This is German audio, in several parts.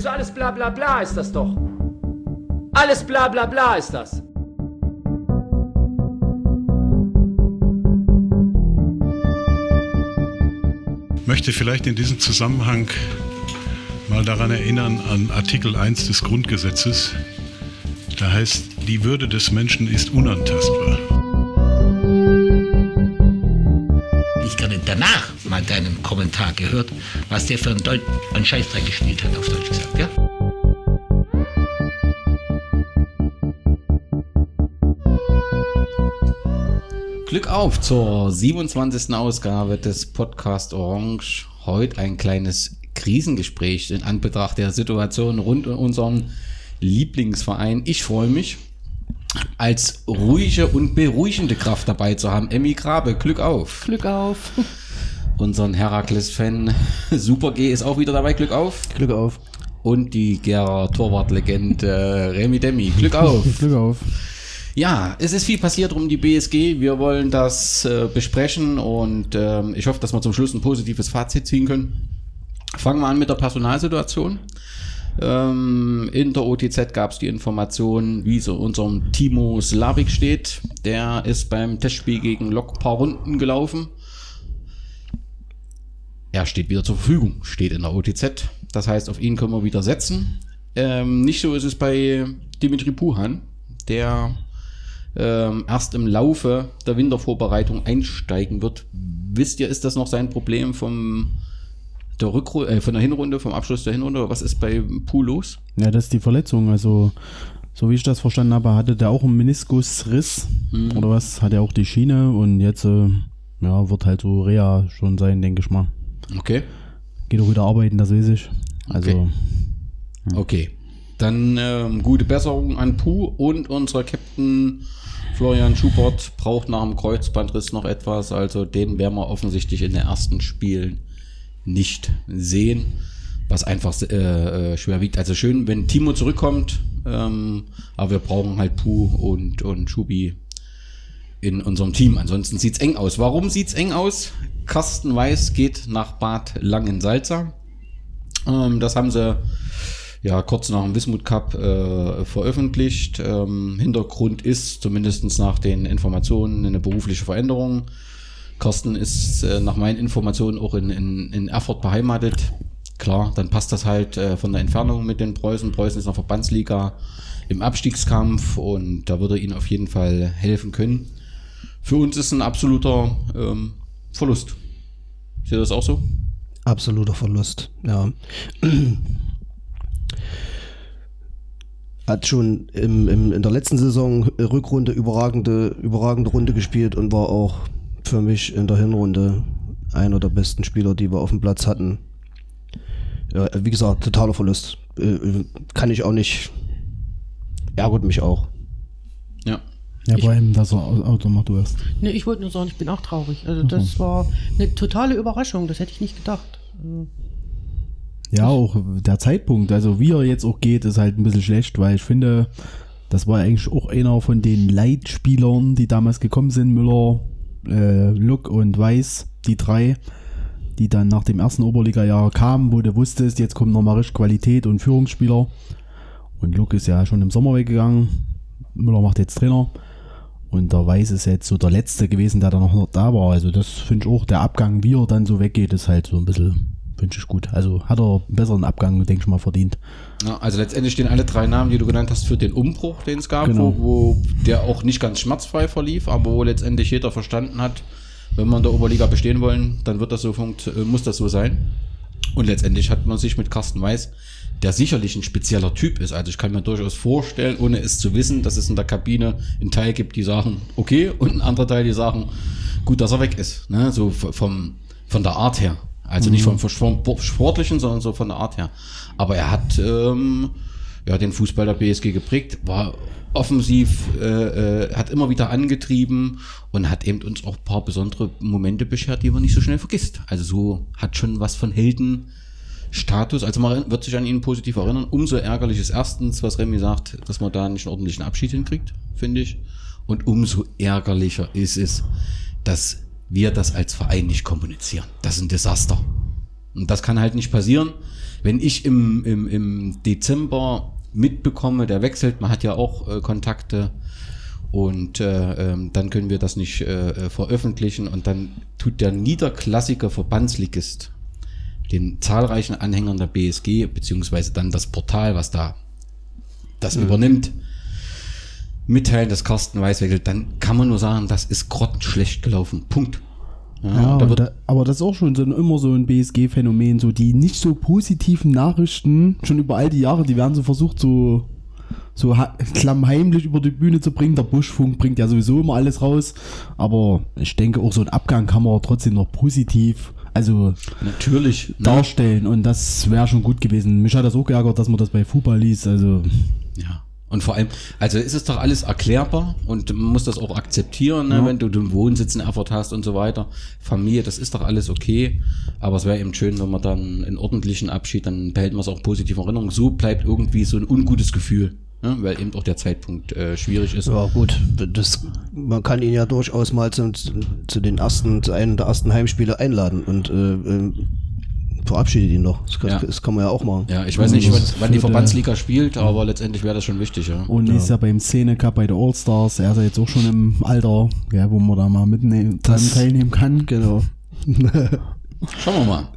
ist alles bla bla bla ist das doch. Alles bla bla bla ist das. möchte vielleicht in diesem Zusammenhang mal daran erinnern an Artikel 1 des Grundgesetzes. Da heißt, die Würde des Menschen ist unantastbar. Ich gerade danach mal deinen Kommentar gehört, was der für einen, Deut einen Scheißdreck gespielt hat, auf Deutsch gesagt, ja? Glück auf zur 27. Ausgabe des Podcast Orange. Heute ein kleines Krisengespräch in Anbetracht der Situation rund um unseren Lieblingsverein. Ich freue mich, als ruhige und beruhigende Kraft dabei zu haben. Emmy Grabe, Glück auf. Glück auf. Unseren Herakles-Fan Super G ist auch wieder dabei. Glück auf. Glück auf. Und die Gera Torwartlegende Remy Demi. Glück auf. Glück auf. Ja, es ist viel passiert um die BSG. Wir wollen das äh, besprechen und ähm, ich hoffe, dass wir zum Schluss ein positives Fazit ziehen können. Fangen wir an mit der Personalsituation. Ähm, in der OTZ gab es die Information, wie so unserem Timo Slavik steht. Der ist beim Testspiel gegen Lok paar Runden gelaufen. Er steht wieder zur Verfügung, steht in der OTZ. Das heißt, auf ihn können wir wieder setzen. Ähm, nicht so ist es bei Dimitri Puhan. Der ähm, erst im Laufe der Wintervorbereitung einsteigen wird. Wisst ihr, ist das noch sein Problem vom der Rückru äh, von der Hinrunde, vom Abschluss der Hinrunde? Was ist bei Pool los? Ja, das ist die Verletzung. Also, so wie ich das verstanden habe, hatte der auch einen Meniskusriss mhm. oder was? Hat er auch die Schiene und jetzt äh, ja, wird halt so Reha schon sein, denke ich mal. Okay. Geht auch wieder arbeiten, das weiß ich. Also. Okay. Ja. okay. Dann ähm, gute Besserung an Puh und unser Captain Florian Schubert braucht nach dem Kreuzbandriss noch etwas, also den werden wir offensichtlich in den ersten Spielen nicht sehen, was einfach äh, äh, schwer wiegt. Also schön, wenn Timo zurückkommt, ähm, aber wir brauchen halt Puh und, und Schubi in unserem Team. Ansonsten sieht's eng aus. Warum sieht's eng aus? Carsten Weiß geht nach Bad Langensalza. Ähm, das haben sie ja kurz nach dem Wismut Cup äh, veröffentlicht. Ähm, Hintergrund ist zumindest nach den Informationen eine berufliche Veränderung. Carsten ist äh, nach meinen Informationen auch in, in, in Erfurt beheimatet. Klar, dann passt das halt äh, von der Entfernung mit den Preußen. Preußen ist noch Verbandsliga im Abstiegskampf und da würde ihnen auf jeden Fall helfen können. Für uns ist ein absoluter ähm, Verlust. Seht ihr das auch so? Absoluter Verlust, ja hat schon im, im, in der letzten Saison Rückrunde überragende, überragende Runde gespielt und war auch für mich in der Hinrunde einer der besten Spieler, die wir auf dem Platz hatten. Ja, wie gesagt, totaler Verlust. Äh, kann ich auch nicht. Ärgert mich auch. Ja. Vor allem, dass er Auto macht du erst. Nee, ich wollte nur sagen, ich bin auch traurig. Also, das war eine totale Überraschung. Das hätte ich nicht gedacht. Also ja, auch der Zeitpunkt, also wie er jetzt auch geht, ist halt ein bisschen schlecht, weil ich finde, das war eigentlich auch einer von den Leitspielern, die damals gekommen sind, Müller, äh, Luck und Weiß, die drei, die dann nach dem ersten Oberliga-Jahr kamen, wo du wusstest, jetzt kommt nochmal richtig Qualität und Führungsspieler. Und Luck ist ja schon im Sommer weggegangen. Müller macht jetzt Trainer. Und der Weiß ist jetzt so der Letzte gewesen, der da noch da war. Also das finde ich auch, der Abgang, wie er dann so weggeht, ist halt so ein bisschen wünsche ich gut. Also hat er einen besseren Abgang, denke ich mal, verdient. Ja, also letztendlich stehen alle drei Namen, die du genannt hast, für den Umbruch, den es gab, genau. wo, wo der auch nicht ganz schmerzfrei verlief, aber wo letztendlich jeder verstanden hat, wenn wir in der Oberliga bestehen wollen, dann wird das so funkt, äh, muss das so sein. Und letztendlich hat man sich mit Carsten Weiß, der sicherlich ein spezieller Typ ist. Also ich kann mir durchaus vorstellen, ohne es zu wissen, dass es in der Kabine einen Teil gibt, die sagen, okay, und einen anderen Teil, die sagen, gut, dass er weg ist. Ne? So vom, von der Art her. Also mhm. nicht vom, vom Sportlichen, sondern so von der Art her. Aber er hat ähm, ja, den Fußball der BSG geprägt, war offensiv, äh, äh, hat immer wieder angetrieben und hat eben uns auch ein paar besondere Momente beschert, die man nicht so schnell vergisst. Also so hat schon was von Heldenstatus. Also man wird sich an ihn positiv erinnern. Umso ärgerlich ist erstens, was Remy sagt, dass man da nicht einen ordentlichen Abschied hinkriegt, finde ich. Und umso ärgerlicher ist es, dass wir das als Verein nicht kommunizieren. Das ist ein Desaster. Und das kann halt nicht passieren. Wenn ich im, im, im Dezember mitbekomme, der wechselt, man hat ja auch äh, Kontakte und äh, ähm, dann können wir das nicht äh, äh, veröffentlichen und dann tut der niederklassige Verbandsligist den zahlreichen Anhängern der BSG, beziehungsweise dann das Portal, was da das übernimmt, mitteilen, dass Carsten Weiß wechselt, dann kann man nur sagen, das ist grottenschlecht gelaufen. Punkt. Ja, da und wird, da, aber das ist auch schon so immer so ein BSG-Phänomen, so die nicht so positiven Nachrichten, schon über all die Jahre, die werden so versucht, so, so klammheimlich über die Bühne zu bringen. Der Buschfunk bringt ja sowieso immer alles raus, aber ich denke, auch so ein Abgang kann man trotzdem noch positiv, also natürlich. ne? darstellen und das wäre schon gut gewesen. Mich hat das auch geärgert, dass man das bei Fußball liest, also Ja. Und vor allem, also ist es doch alles erklärbar und man muss das auch akzeptieren, ne, wenn du den Wohnsitz in Erfurt hast und so weiter. Familie, das ist doch alles okay. Aber es wäre eben schön, wenn man dann einen ordentlichen Abschied, dann behält man es auch positiv in Erinnerung. So bleibt irgendwie so ein ungutes Gefühl, ne, weil eben auch der Zeitpunkt äh, schwierig ist. Ja gut, das, man kann ihn ja durchaus mal zu, zu den ersten, zu einem der ersten Heimspiele einladen und äh, äh, verabschiedet ihn doch. Das kann, Ja. das kann man ja auch machen. Ja, ich weiß nicht, wann, wann die Verbandsliga spielt, aber letztendlich wäre das schon wichtig, ja. Und ist ja beim Szene Cup bei der All-Stars, er ist ja jetzt auch schon im Alter, ja, wo man da mal mitnehmen, teilnehmen kann. Genau. Schauen wir mal.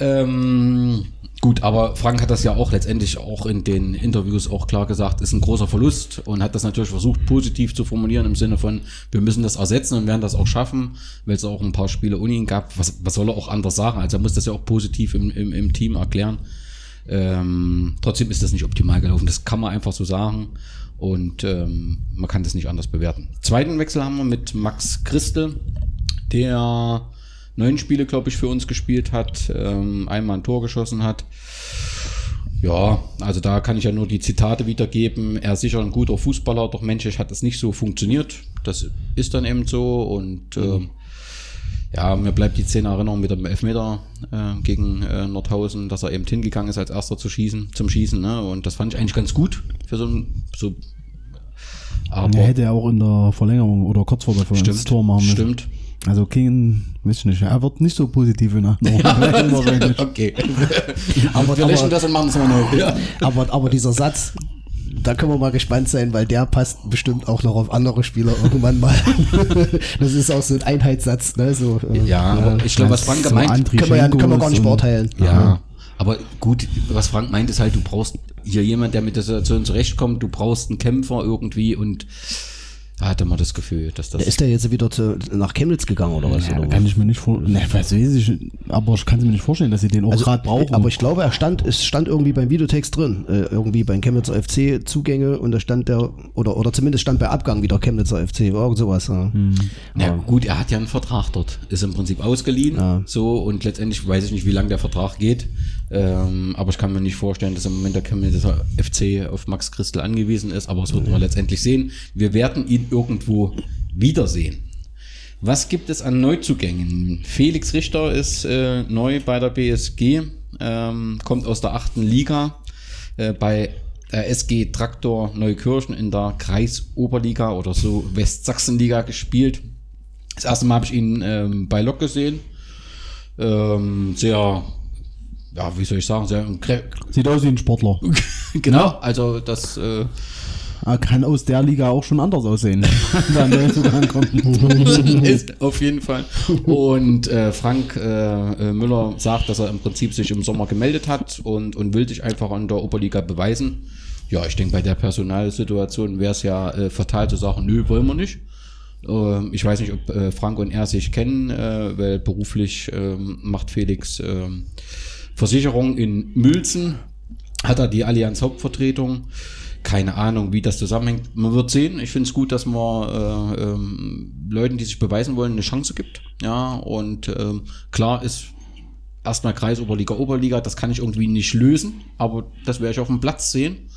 Ähm, gut, aber Frank hat das ja auch letztendlich auch in den Interviews auch klar gesagt, ist ein großer Verlust und hat das natürlich versucht positiv zu formulieren im Sinne von, wir müssen das ersetzen und werden das auch schaffen, weil es auch ein paar Spiele ohne ihn gab. Was, was soll er auch anders sagen? Also er muss das ja auch positiv im, im, im Team erklären. Ähm, trotzdem ist das nicht optimal gelaufen. Das kann man einfach so sagen. Und ähm, man kann das nicht anders bewerten. Zweiten Wechsel haben wir mit Max Christel, der neun Spiele, glaube ich, für uns gespielt hat, ähm, einmal ein Tor geschossen hat. Ja, also da kann ich ja nur die Zitate wiedergeben. Er ist sicher ein guter Fußballer, doch menschlich hat das nicht so funktioniert. Das ist dann eben so und ähm, ja, mir bleibt die Szene Erinnerung mit dem Elfmeter äh, gegen äh, Nordhausen, dass er eben hingegangen ist, als erster zu schießen, zum Schießen. Ne? Und das fand ich eigentlich ganz gut für so ein so. Aber Er hätte ja auch in der Verlängerung oder kurz vor der Verlängerung das Tor machen müssen. stimmt. Also King, weiß ich nicht, er wird nicht so positiv in Erinnerung bleiben wahrscheinlich. Okay. Aber- wir aber- das und machen es mal neu. Ja. Aber, aber dieser Satz, da können wir mal gespannt sein, weil der passt bestimmt auch noch auf andere Spieler irgendwann mal. das ist auch so ein Einheitssatz, ne? So, äh, Ja, aber ich glaube, was Frank So gemeint Andriy können wir, ja, können wir gar nicht beurteilen. Ja, aber gut, was Frank meint, ist halt, du brauchst hier jemand, der mit der Situation zurechtkommt, du brauchst einen Kämpfer irgendwie und hatte man das Gefühl, dass das. Ist der jetzt wieder zu, nach Chemnitz gegangen oder was? Ja, oder kann ich mir nicht vorstellen. Ne, was weiß ich, aber ich kann es mir nicht vorstellen, dass sie den auch Also, gerade brauchen. aber ich glaube, er stand, es stand irgendwie beim Videotext drin, äh, irgendwie beim Chemnitzer FC Zugänge und da stand der, oder, oder zumindest stand bei Abgang wieder Chemnitzer FC, irgend sowas. Ja. ja, gut, er hat ja einen Vertrag dort, ist im Prinzip ausgeliehen, so und letztendlich weiß ich nicht, wie lange der Vertrag geht, ähm, aber ich kann mir nicht vorstellen, dass im Moment der Chemnitzer FC auf Max Christel angewiesen ist, aber es wird man letztendlich sehen. Wir werden ihn irgendwo wiedersehen. Was gibt es an Neuzugängen? Felix Richter ist äh, neu bei der BSG, ähm, kommt aus der achten Liga äh, bei der SG Traktor Neukirchen in der Kreisoberliga oder so Westsachsenliga gespielt. Das erste Mal habe ich ihn ähm, bei Lok gesehen. Ähm, sehr, ja, wie soll ich sagen, sehr Sieht aus wie ein Sportler. genau. Also das äh, Er kann aus der Liga auch schon anders aussehen. Ist auf jeden Fall. Und äh, Frank äh, äh, Müller sagt, dass er im Prinzip sich im Sommer gemeldet hat und, und will sich einfach an der Oberliga beweisen. Ja, ich denke, bei der Personalsituation wäre es ja äh, fatal zu sagen, nö, wollen wir nicht. Ähm, ich weiß nicht, ob äh, Frank und er sich kennen, äh, weil beruflich ähm, macht Felix ähm, Versicherung in Mülzen, hat er die Allianz Hauptvertretung. Keine Ahnung, wie das zusammenhängt. Man wird sehen. Ich finde es gut, dass man äh, ähm, Leuten, die sich beweisen wollen, eine Chance gibt. Ja, und ähm, klar ist erstmal Kreisoberliga, Oberliga, das kann ich irgendwie nicht lösen, aber das werde ich auf dem Platz sehen.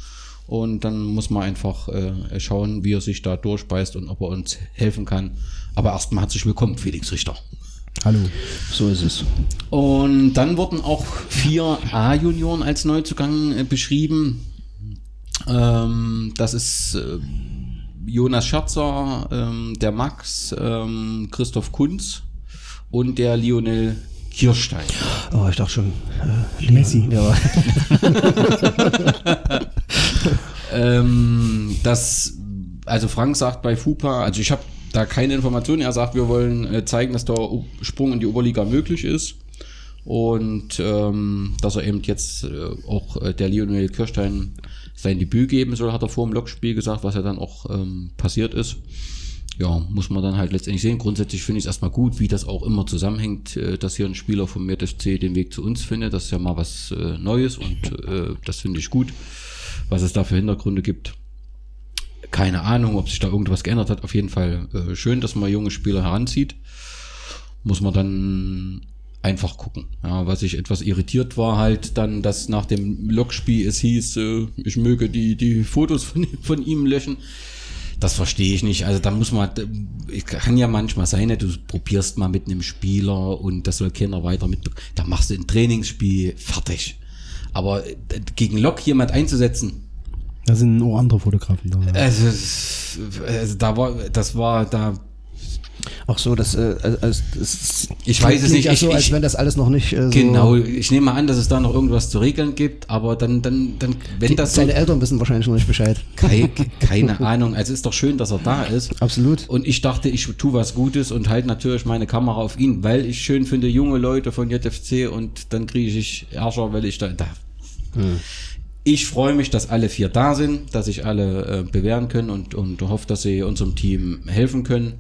Und dann muss man einfach äh, schauen, wie er sich da durchbeißt und ob er uns helfen kann. Aber erstmal herzlich willkommen, Felix Richter. Hallo. So ist es. Und dann wurden auch vier A-Junioren als Neuzugang äh, beschrieben. Ähm, das ist äh, Jonas Scherzer, ähm, der Max, ähm, Christoph Kunz und der Lionel Kirstein. Oh, ich dachte schon. Äh, Messi. Ja. Ähm, das, also Frank sagt bei FUPA, also ich habe da keine Informationen, er sagt, wir wollen äh, zeigen, dass der Sprung in die Oberliga möglich ist und ähm, dass er eben jetzt äh, auch äh, der Lionel Kirstein sein Debüt geben soll, hat er vor dem Lokspiel gesagt, was ja dann auch ähm, passiert ist. Ja, muss man dann halt letztendlich sehen. Grundsätzlich finde ich es erstmal gut, wie das auch immer zusammenhängt, äh, dass hier ein Spieler vom FC den Weg zu uns findet. Das ist ja mal was äh, Neues und äh, das finde ich gut. Was es da für Hintergründe gibt, keine Ahnung, ob sich da irgendwas geändert hat. Auf jeden Fall äh, schön, dass man junge Spieler heranzieht. Muss man dann einfach gucken. Ja, was ich etwas irritiert war halt dann, dass nach dem Lokspiel es hieß, äh, ich möge die, die Fotos von, von ihm löschen. Das verstehe ich nicht. Also da muss man, ich kann ja manchmal sein, ne, du probierst mal mit einem Spieler und das soll keiner weiter mit, da machst du ein Trainingsspiel fertig. Aber äh, gegen Lok jemand einzusetzen, Da sind auch andere Fotografen da. also, also da war, das war da. Ach so, das, äh, als, das Ich weiß es nicht. Ich- so, als ich- wenn das alles noch nicht äh, so. Genau, ich nehme mal an, dass es da noch irgendwas zu regeln gibt, aber dann, dann, dann, wenn Die, das so, seine Eltern wissen wahrscheinlich noch nicht Bescheid. keine, keine Ahnung. Also ist doch schön, dass er da ist. Absolut. Und ich dachte, ich tue was Gutes und halte natürlich meine Kamera auf ihn, weil ich schön finde, junge Leute von JFC und dann kriege ich Ärger, weil ich da. da. Ich freue mich, dass alle vier da sind, dass sich alle äh, bewähren können und, und hoffe, dass sie unserem Team helfen können.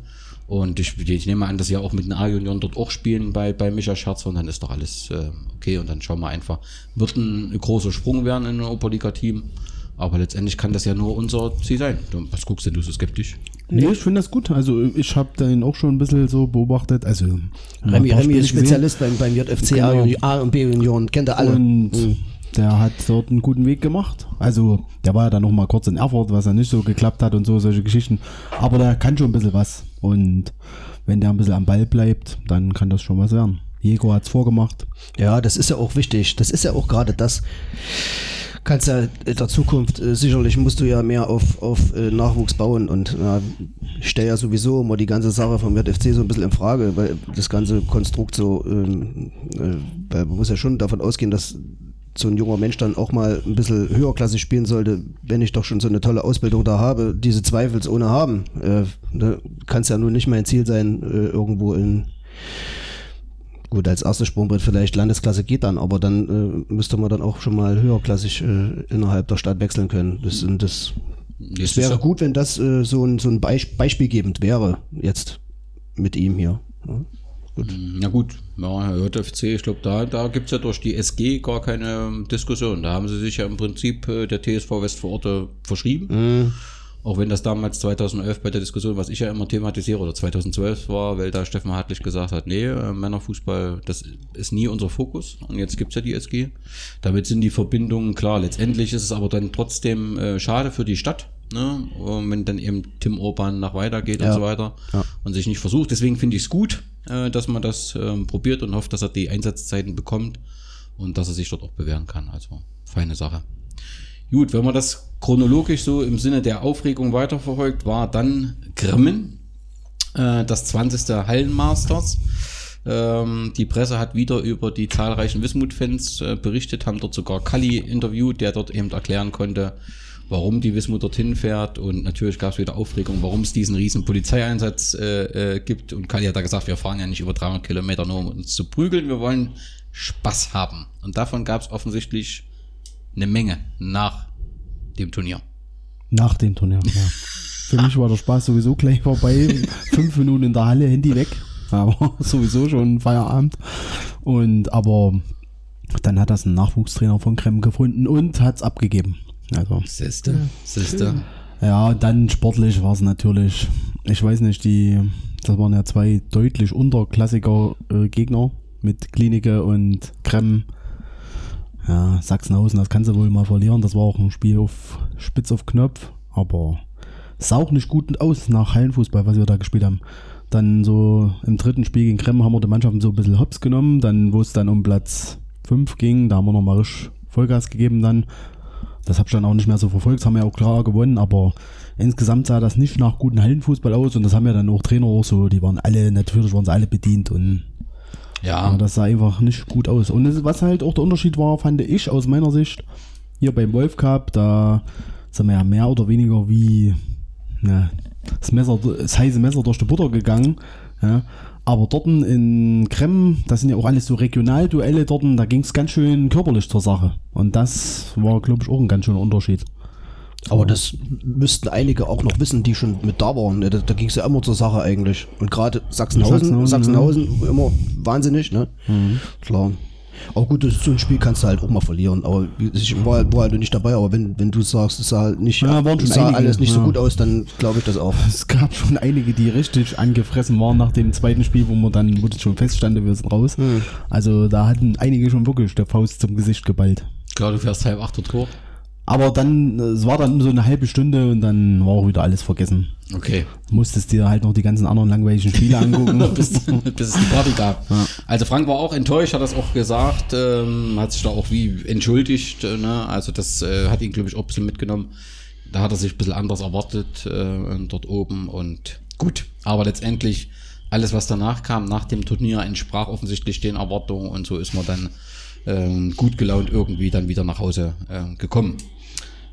Und ich, ich nehme an, dass sie ja auch mit den A-Junioren dort auch spielen bei, bei Micha Scherz und dann ist doch alles äh, okay und dann schauen wir einfach. Wird ein großer Sprung werden in ein Oberliga-Team, aber letztendlich kann das ja nur unser Ziel sein. Du, was guckst denn du so skeptisch? Nee, ich finde das gut. Also ich habe den auch schon ein bisschen so beobachtet. Also Remy, Remy ist. Spezialist beim, beim JFC A, Genau. A und B Union, kennt er alle. Und Mhm. Der hat dort einen guten Weg gemacht. Also der war ja dann noch mal kurz in Erfurt, was ja nicht so geklappt hat und so, solche Geschichten. Aber der kann schon ein bisschen was. Und wenn der ein bisschen am Ball bleibt, dann kann das schon was werden. Diego hat's vorgemacht. Ja, das ist ja auch wichtig. Das ist ja auch gerade das. Kannst ja in der Zukunft, äh, sicherlich musst du ja mehr auf, auf äh, Nachwuchs bauen und ja, ich stelle ja sowieso immer die ganze Sache vom JFC so ein bisschen in Frage, weil das ganze Konstrukt so, ähm, äh, weil man muss ja schon davon ausgehen, dass so ein junger Mensch dann auch mal ein bisschen höherklassig spielen sollte, wenn ich doch schon so eine tolle Ausbildung da habe, diese zweifelsohne haben. Äh, da kann es ja nun nicht mein Ziel sein, äh, irgendwo in Gut, als erstes Sprungbrett vielleicht Landesklasse geht dann, aber dann äh, müsste man dann auch schon mal höherklassig äh, innerhalb der Stadt wechseln können. Das, und das, Das es wäre gut, wenn das äh, so ein, so ein Beisp beispielgebend wäre, jetzt mit ihm hier. Ja. Na gut, ja, JFC, ich glaube, da, da gibt es ja durch die SG gar keine ähm, Diskussion. Da haben sie sich ja im Prinzip äh, der TSV Westvororte verschrieben. Auch wenn das damals 2011 bei der Diskussion, was ich ja immer thematisiere, oder 2012 war, weil da Steffen Hartlich gesagt hat, nee, äh, Männerfußball, das ist nie unser Fokus. Und jetzt gibt's ja die SG. Damit sind die Verbindungen klar. Letztendlich ist es aber dann trotzdem äh, schade für die Stadt, ne? Und wenn dann eben Tim Urban nach weiter geht und Ja. so weiter und sich nicht versucht. Deswegen finde ich es gut, äh, dass man das ähm, probiert und hofft, dass er die Einsatzzeiten bekommt und dass er sich dort auch bewähren kann. Also feine Sache. Gut, wenn man das chronologisch so im Sinne der Aufregung weiterverfolgt, war dann Grimmen, äh, das 20. Hallenmasters. Ähm, die Presse hat wieder über die zahlreichen Wismut-Fans äh, berichtet, haben dort sogar Kalli interviewt, der dort eben erklären konnte, warum die Wismut dorthin fährt. Und natürlich gab es wieder Aufregung, warum es diesen riesen Polizeieinsatz äh, äh, gibt. Und Kalli hat da gesagt, wir fahren ja nicht über 300 Kilometer nur um uns zu prügeln, wir wollen Spaß haben. Und davon gab es offensichtlich eine Menge nach dem Turnier. Nach dem Turnier, ja. Für mich war der Spaß sowieso gleich vorbei. Fünf Minuten in der Halle, Handy weg. Aber sowieso schon Feierabend. Und aber dann hat das ein Nachwuchstrainer von Krem gefunden und hat's abgegeben. Also Siehste, siehste. ja, dann sportlich war es natürlich, ich weiß nicht, die, das waren ja zwei deutlich unterklassiger äh, Gegner mit Klinike und Krem. Ja, Sachsenhausen, das kannst du wohl mal verlieren. Das war auch ein Spiel auf Spitz auf Knopf, aber sah auch nicht gut aus nach Hallenfußball, was wir da gespielt haben. Dann so im dritten Spiel gegen Krem haben wir die Mannschaften so ein bisschen hops genommen. Dann, wo es dann um Platz 5 ging, da haben wir nochmal richtig Vollgas gegeben dann. Das habe ich dann auch nicht mehr so verfolgt, das haben wir auch klar gewonnen, aber insgesamt sah das nicht nach guten Hallenfußball aus und das haben ja dann auch Trainer auch so, die waren alle, natürlich waren sie alle bedient und Ja. Das sah einfach nicht gut aus. Und das, was halt auch der Unterschied war, fand ich aus meiner Sicht, hier beim Wolf Cup, da sind wir ja mehr oder weniger wie na, das, Messer, das heiße Messer durch die Butter gegangen. Ja. Aber dort in Krem, das sind ja auch alles so Regionalduelle dort, da ging es ganz schön körperlich zur Sache. Und das war, glaube ich, auch ein ganz schöner Unterschied. Aber das müssten einige auch noch wissen, die schon mit da waren. Da, da ging es ja immer zur Sache eigentlich. Und gerade Sachsenhausen, Sachsenhausen, Sachsenhausen, immer wahnsinnig, ne? Klar. Aber gut, das- so ein Spiel kannst du halt auch mal verlieren. Aber wie- ich war, war halt nicht dabei. Aber wenn, wenn du sagst, es sah halt nicht, Ja, waren schon sah einige, alles nicht so ja. gut aus, dann glaube ich das auch. Es gab schon einige, die richtig angefressen waren nach dem zweiten Spiel, wo man dann, wo das schon feststand, wir sind raus. Also da hatten einige schon wirklich der Faust zum Gesicht geballt. Klar, du fährst halb achter Tor. Aber dann, es war dann so eine halbe Stunde und dann war auch wieder alles vergessen. Okay. Musstest dir halt noch die ganzen anderen langweiligen Spiele angucken. bis, bis es die Party gab. Also Frank war auch enttäuscht, hat das auch gesagt, ähm, hat sich da auch wie entschuldigt. Äh, ne? Also das äh, hat ihn, glaube ich, auch ein bisschen mitgenommen. Da hat er sich ein bisschen anders erwartet äh, dort oben und gut. Aber letztendlich alles, was danach kam, nach dem Turnier, entsprach offensichtlich den Erwartungen und so ist man dann ähm, gut gelaunt irgendwie dann wieder nach Hause äh, gekommen.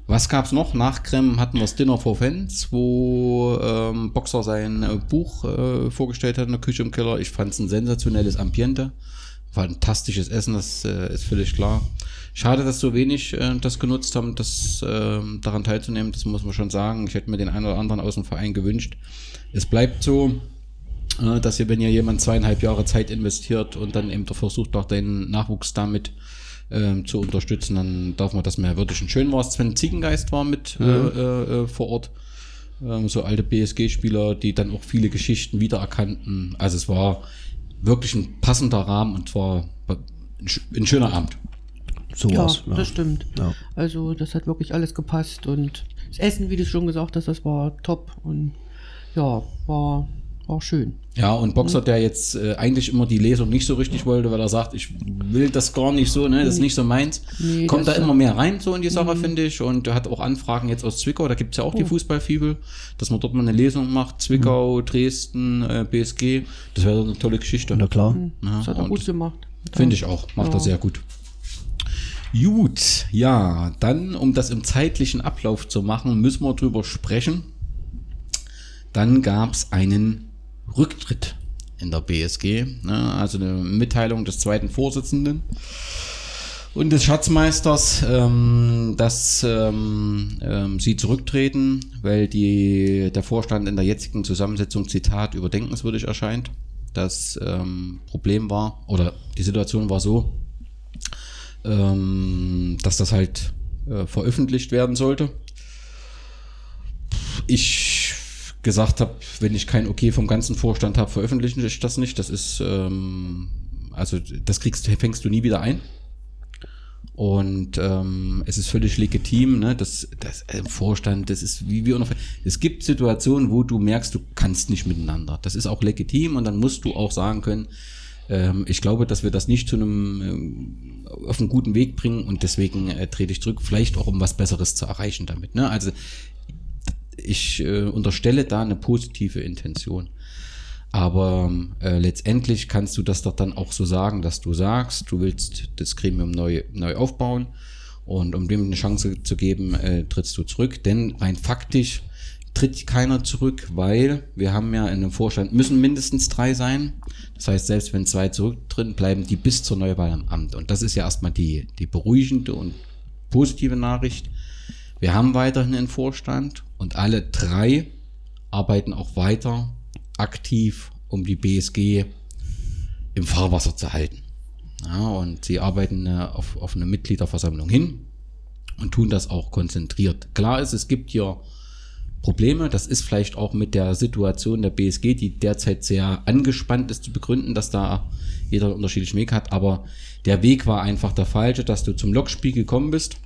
Was gab's noch? Nach Krem hatten wir das Dinner for Fans, wo ähm, Boxer sein äh, Buch äh, vorgestellt hat in der Küche im Keller. Ich fand es ein sensationelles Ambiente. Fantastisches Essen, das äh, ist völlig klar. Schade, dass so wenig äh, das genutzt haben, das ähm, daran teilzunehmen. Das muss man schon sagen. Ich hätte mir den einen oder anderen aus dem Verein gewünscht. Es bleibt so, dass ihr, wenn ihr jemand zweieinhalb Jahre Zeit investiert und dann eben versucht, auch den Nachwuchs damit ähm, zu unterstützen, dann darf man das mehr würdigen. Schön war es, Sven Ziegengeist war mit äh, äh, äh, vor Ort. Ähm, so alte BSG-Spieler, die dann auch viele Geschichten wiedererkannten. Also es war wirklich ein passender Rahmen und zwar ein, sch- ein schöner Abend. So Ja, war's. das stimmt. Ja. Also das hat wirklich alles gepasst und das Essen, wie du schon gesagt hast, das war top und ja, war, war schön. Ja, und Boxer, der jetzt äh, eigentlich immer die Lesung nicht so richtig wollte, weil er sagt, ich will das gar nicht so, ne, das ist nicht so meins, Nee, kommt da immer mehr rein so in die Sache, finde ich. Und er hat auch Anfragen jetzt aus Zwickau, da gibt's ja auch die Fußballfibel, dass man dort mal eine Lesung macht, Zwickau, Dresden, äh, BSG, das wäre eine tolle Geschichte. Na klar. Ja, Das hat er gut gemacht. Finde ich auch, macht er sehr gut. Gut, ja, dann, um das im zeitlichen Ablauf zu machen, müssen wir drüber sprechen. Dann gab es einen Rücktritt in der BSG, ne, also eine Mitteilung des zweiten Vorsitzenden und des Schatzmeisters, ähm, dass ähm, ähm, sie zurücktreten, weil die, der Vorstand in der jetzigen Zusammensetzung, Zitat, überdenkenswürdig erscheint. Das ähm, Problem war, oder die Situation war so, ähm, dass das halt äh, veröffentlicht werden sollte. Ich gesagt habe, wenn ich kein Okay vom ganzen Vorstand habe, veröffentliche ich das nicht. Das ist, ähm, also das kriegst, fängst du nie wieder ein. Und ähm, es ist völlig legitim, ne? Das, das äh, Vorstand, das ist wie wir Es gibt Situationen, wo du merkst, du kannst nicht miteinander. Das ist auch legitim und dann musst du auch sagen können, ähm, ich glaube, dass wir das nicht zu einem ähm, auf einen guten Weg bringen und deswegen äh, trete ich zurück, vielleicht auch um was Besseres zu erreichen damit. Ne? Also ich äh, unterstelle da eine positive Intention. Aber äh, letztendlich kannst du das doch dann auch so sagen, dass du sagst, du willst das Gremium neu, neu aufbauen und um dem eine Chance zu geben, äh, trittst du zurück. Denn rein faktisch tritt keiner zurück, weil wir haben ja in einem Vorstand, müssen mindestens drei sein. Das heißt, selbst wenn zwei zurücktreten, bleiben die bis zur Neuwahl am Amt. Und das ist ja erstmal die, die beruhigende und positive Nachricht. Wir haben weiterhin einen Vorstand und alle drei arbeiten auch weiter aktiv, um die BSG im Fahrwasser zu halten. Ja, und sie arbeiten äh, auf, auf eine Mitgliederversammlung hin und tun das auch konzentriert. Klar ist, es gibt hier Probleme. Das ist vielleicht auch mit der Situation der BSG, die derzeit sehr angespannt ist, zu begründen, dass da jeder unterschiedlichen Weg hat. Aber der Weg war einfach der falsche, dass du zum Lokspiel gekommen bist.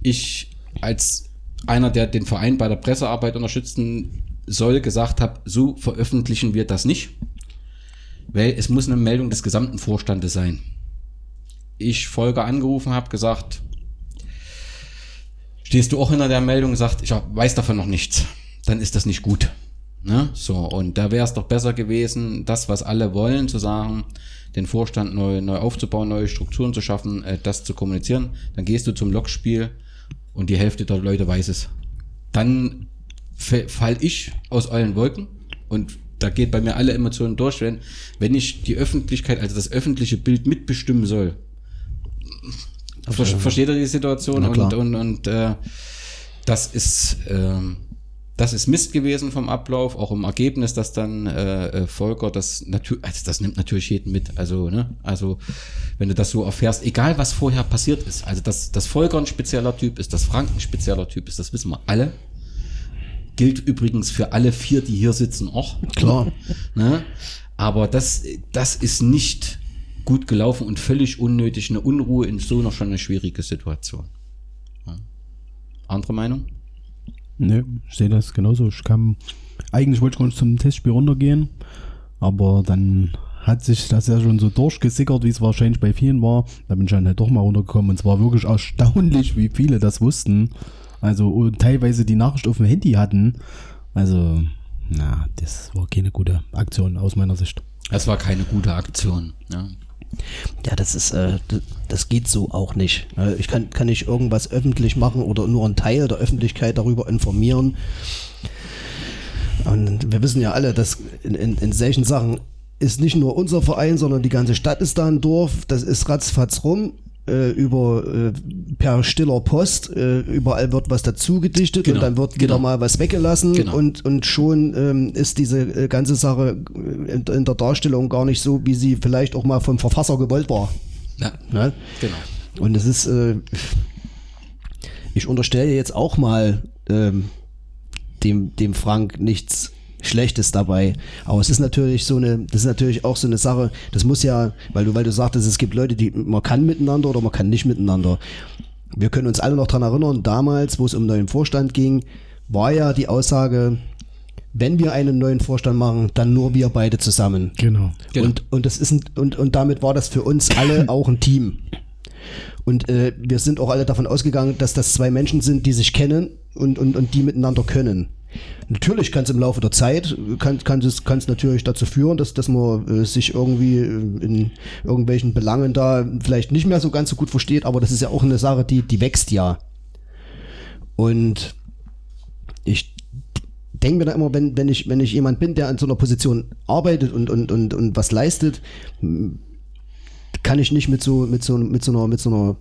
Ich als einer, der den Verein bei der Pressearbeit unterstützen soll, gesagt habe, so veröffentlichen wir das nicht, weil es muss eine Meldung des gesamten Vorstandes sein. Ich Folge angerufen habe, gesagt, stehst du auch hinter der Meldung, sagt, ich weiß davon noch nichts, dann ist das nicht gut. Ne? So, und da wäre es doch besser gewesen, das, was alle wollen, zu sagen, den Vorstand neu, neu aufzubauen, neue Strukturen zu schaffen, äh, das zu kommunizieren. Dann gehst du zum Lokspiel und die Hälfte der Leute weiß es. Dann fa- fall ich aus allen Wolken und da geht bei mir alle Emotionen durch, wenn, wenn ich die Öffentlichkeit, also das öffentliche Bild mitbestimmen soll. Ver versteht ihr die Situation? Und, und, und äh, das ist ähm, das ist Mist gewesen vom Ablauf, auch im Ergebnis, dass dann äh, äh, Volker das natürlich, also das nimmt natürlich jeden mit. Also, ne, also wenn du das so erfährst, egal was vorher passiert ist, also dass, dass Volker ein spezieller Typ ist, dass Frank ein spezieller Typ ist, das wissen wir alle. Gilt übrigens für alle vier, die hier sitzen, auch. Klar. Ne? Aber das, das ist nicht gut gelaufen und völlig unnötig eine Unruhe in so einer schon eine schwierige Situation. Ja. Andere Meinung? Ne, ich sehe das genauso. Ich kam, eigentlich wollte ich gar nicht zum Testspiel runtergehen, aber dann hat sich das ja schon so durchgesickert, wie es wahrscheinlich bei vielen war. Da bin ich dann halt doch mal runtergekommen und es war wirklich erstaunlich, wie viele das wussten. Also teilweise die Nachricht auf dem Handy hatten. Also, na, das war keine gute Aktion aus meiner Sicht. Es war keine gute Aktion. Ja. Ja, das ist, äh, das geht so auch nicht. Äh, Ich kann, kann nicht irgendwas öffentlich machen oder nur einen Teil der Öffentlichkeit darüber informieren. Und wir wissen ja alle, dass in, in, in solchen Sachen ist nicht nur unser Verein, sondern die ganze Stadt ist da ein Dorf. Das ist ratzfatz rum. Äh, über äh, per stiller Post, äh, überall wird was dazu gedichtet Genau, und dann wird wieder genau. mal was weggelassen Genau. und, und schon ähm, ist diese äh, ganze Sache äh, in, in der Darstellung gar nicht so, wie sie vielleicht auch mal vom Verfasser gewollt war. ja, Ne? genau. Und es ist, äh, ich unterstelle jetzt auch mal ähm, dem, dem Frank nichts Schlechtes dabei. Aber es ist natürlich so eine, das ist natürlich auch so eine Sache, das muss ja, weil du, weil du sagtest, es gibt Leute, die, man kann miteinander oder man kann nicht miteinander. Wir können uns alle noch dran erinnern, damals, wo es um neuen Vorstand ging, war ja die Aussage, wenn wir einen neuen Vorstand machen, dann nur wir beide zusammen. Genau. Genau. Und, und das ist ein, und, und damit war das für uns alle auch ein Team. Und äh, wir sind auch alle davon ausgegangen, dass das zwei Menschen sind, die sich kennen und, und, und die miteinander können. Natürlich kann es im Laufe der Zeit, kann, kann, es, kann es natürlich dazu führen, dass, dass man äh, sich irgendwie äh, in irgendwelchen Belangen da vielleicht nicht mehr so ganz so gut versteht, aber das ist ja auch eine Sache, die, die wächst ja. Und ich denke mir da immer, wenn, wenn, ich, wenn ich jemand bin, der an so einer Position arbeitet und, und, und, und was leistet, kann ich nicht mit so, mit so, mit so einer, mit so einer,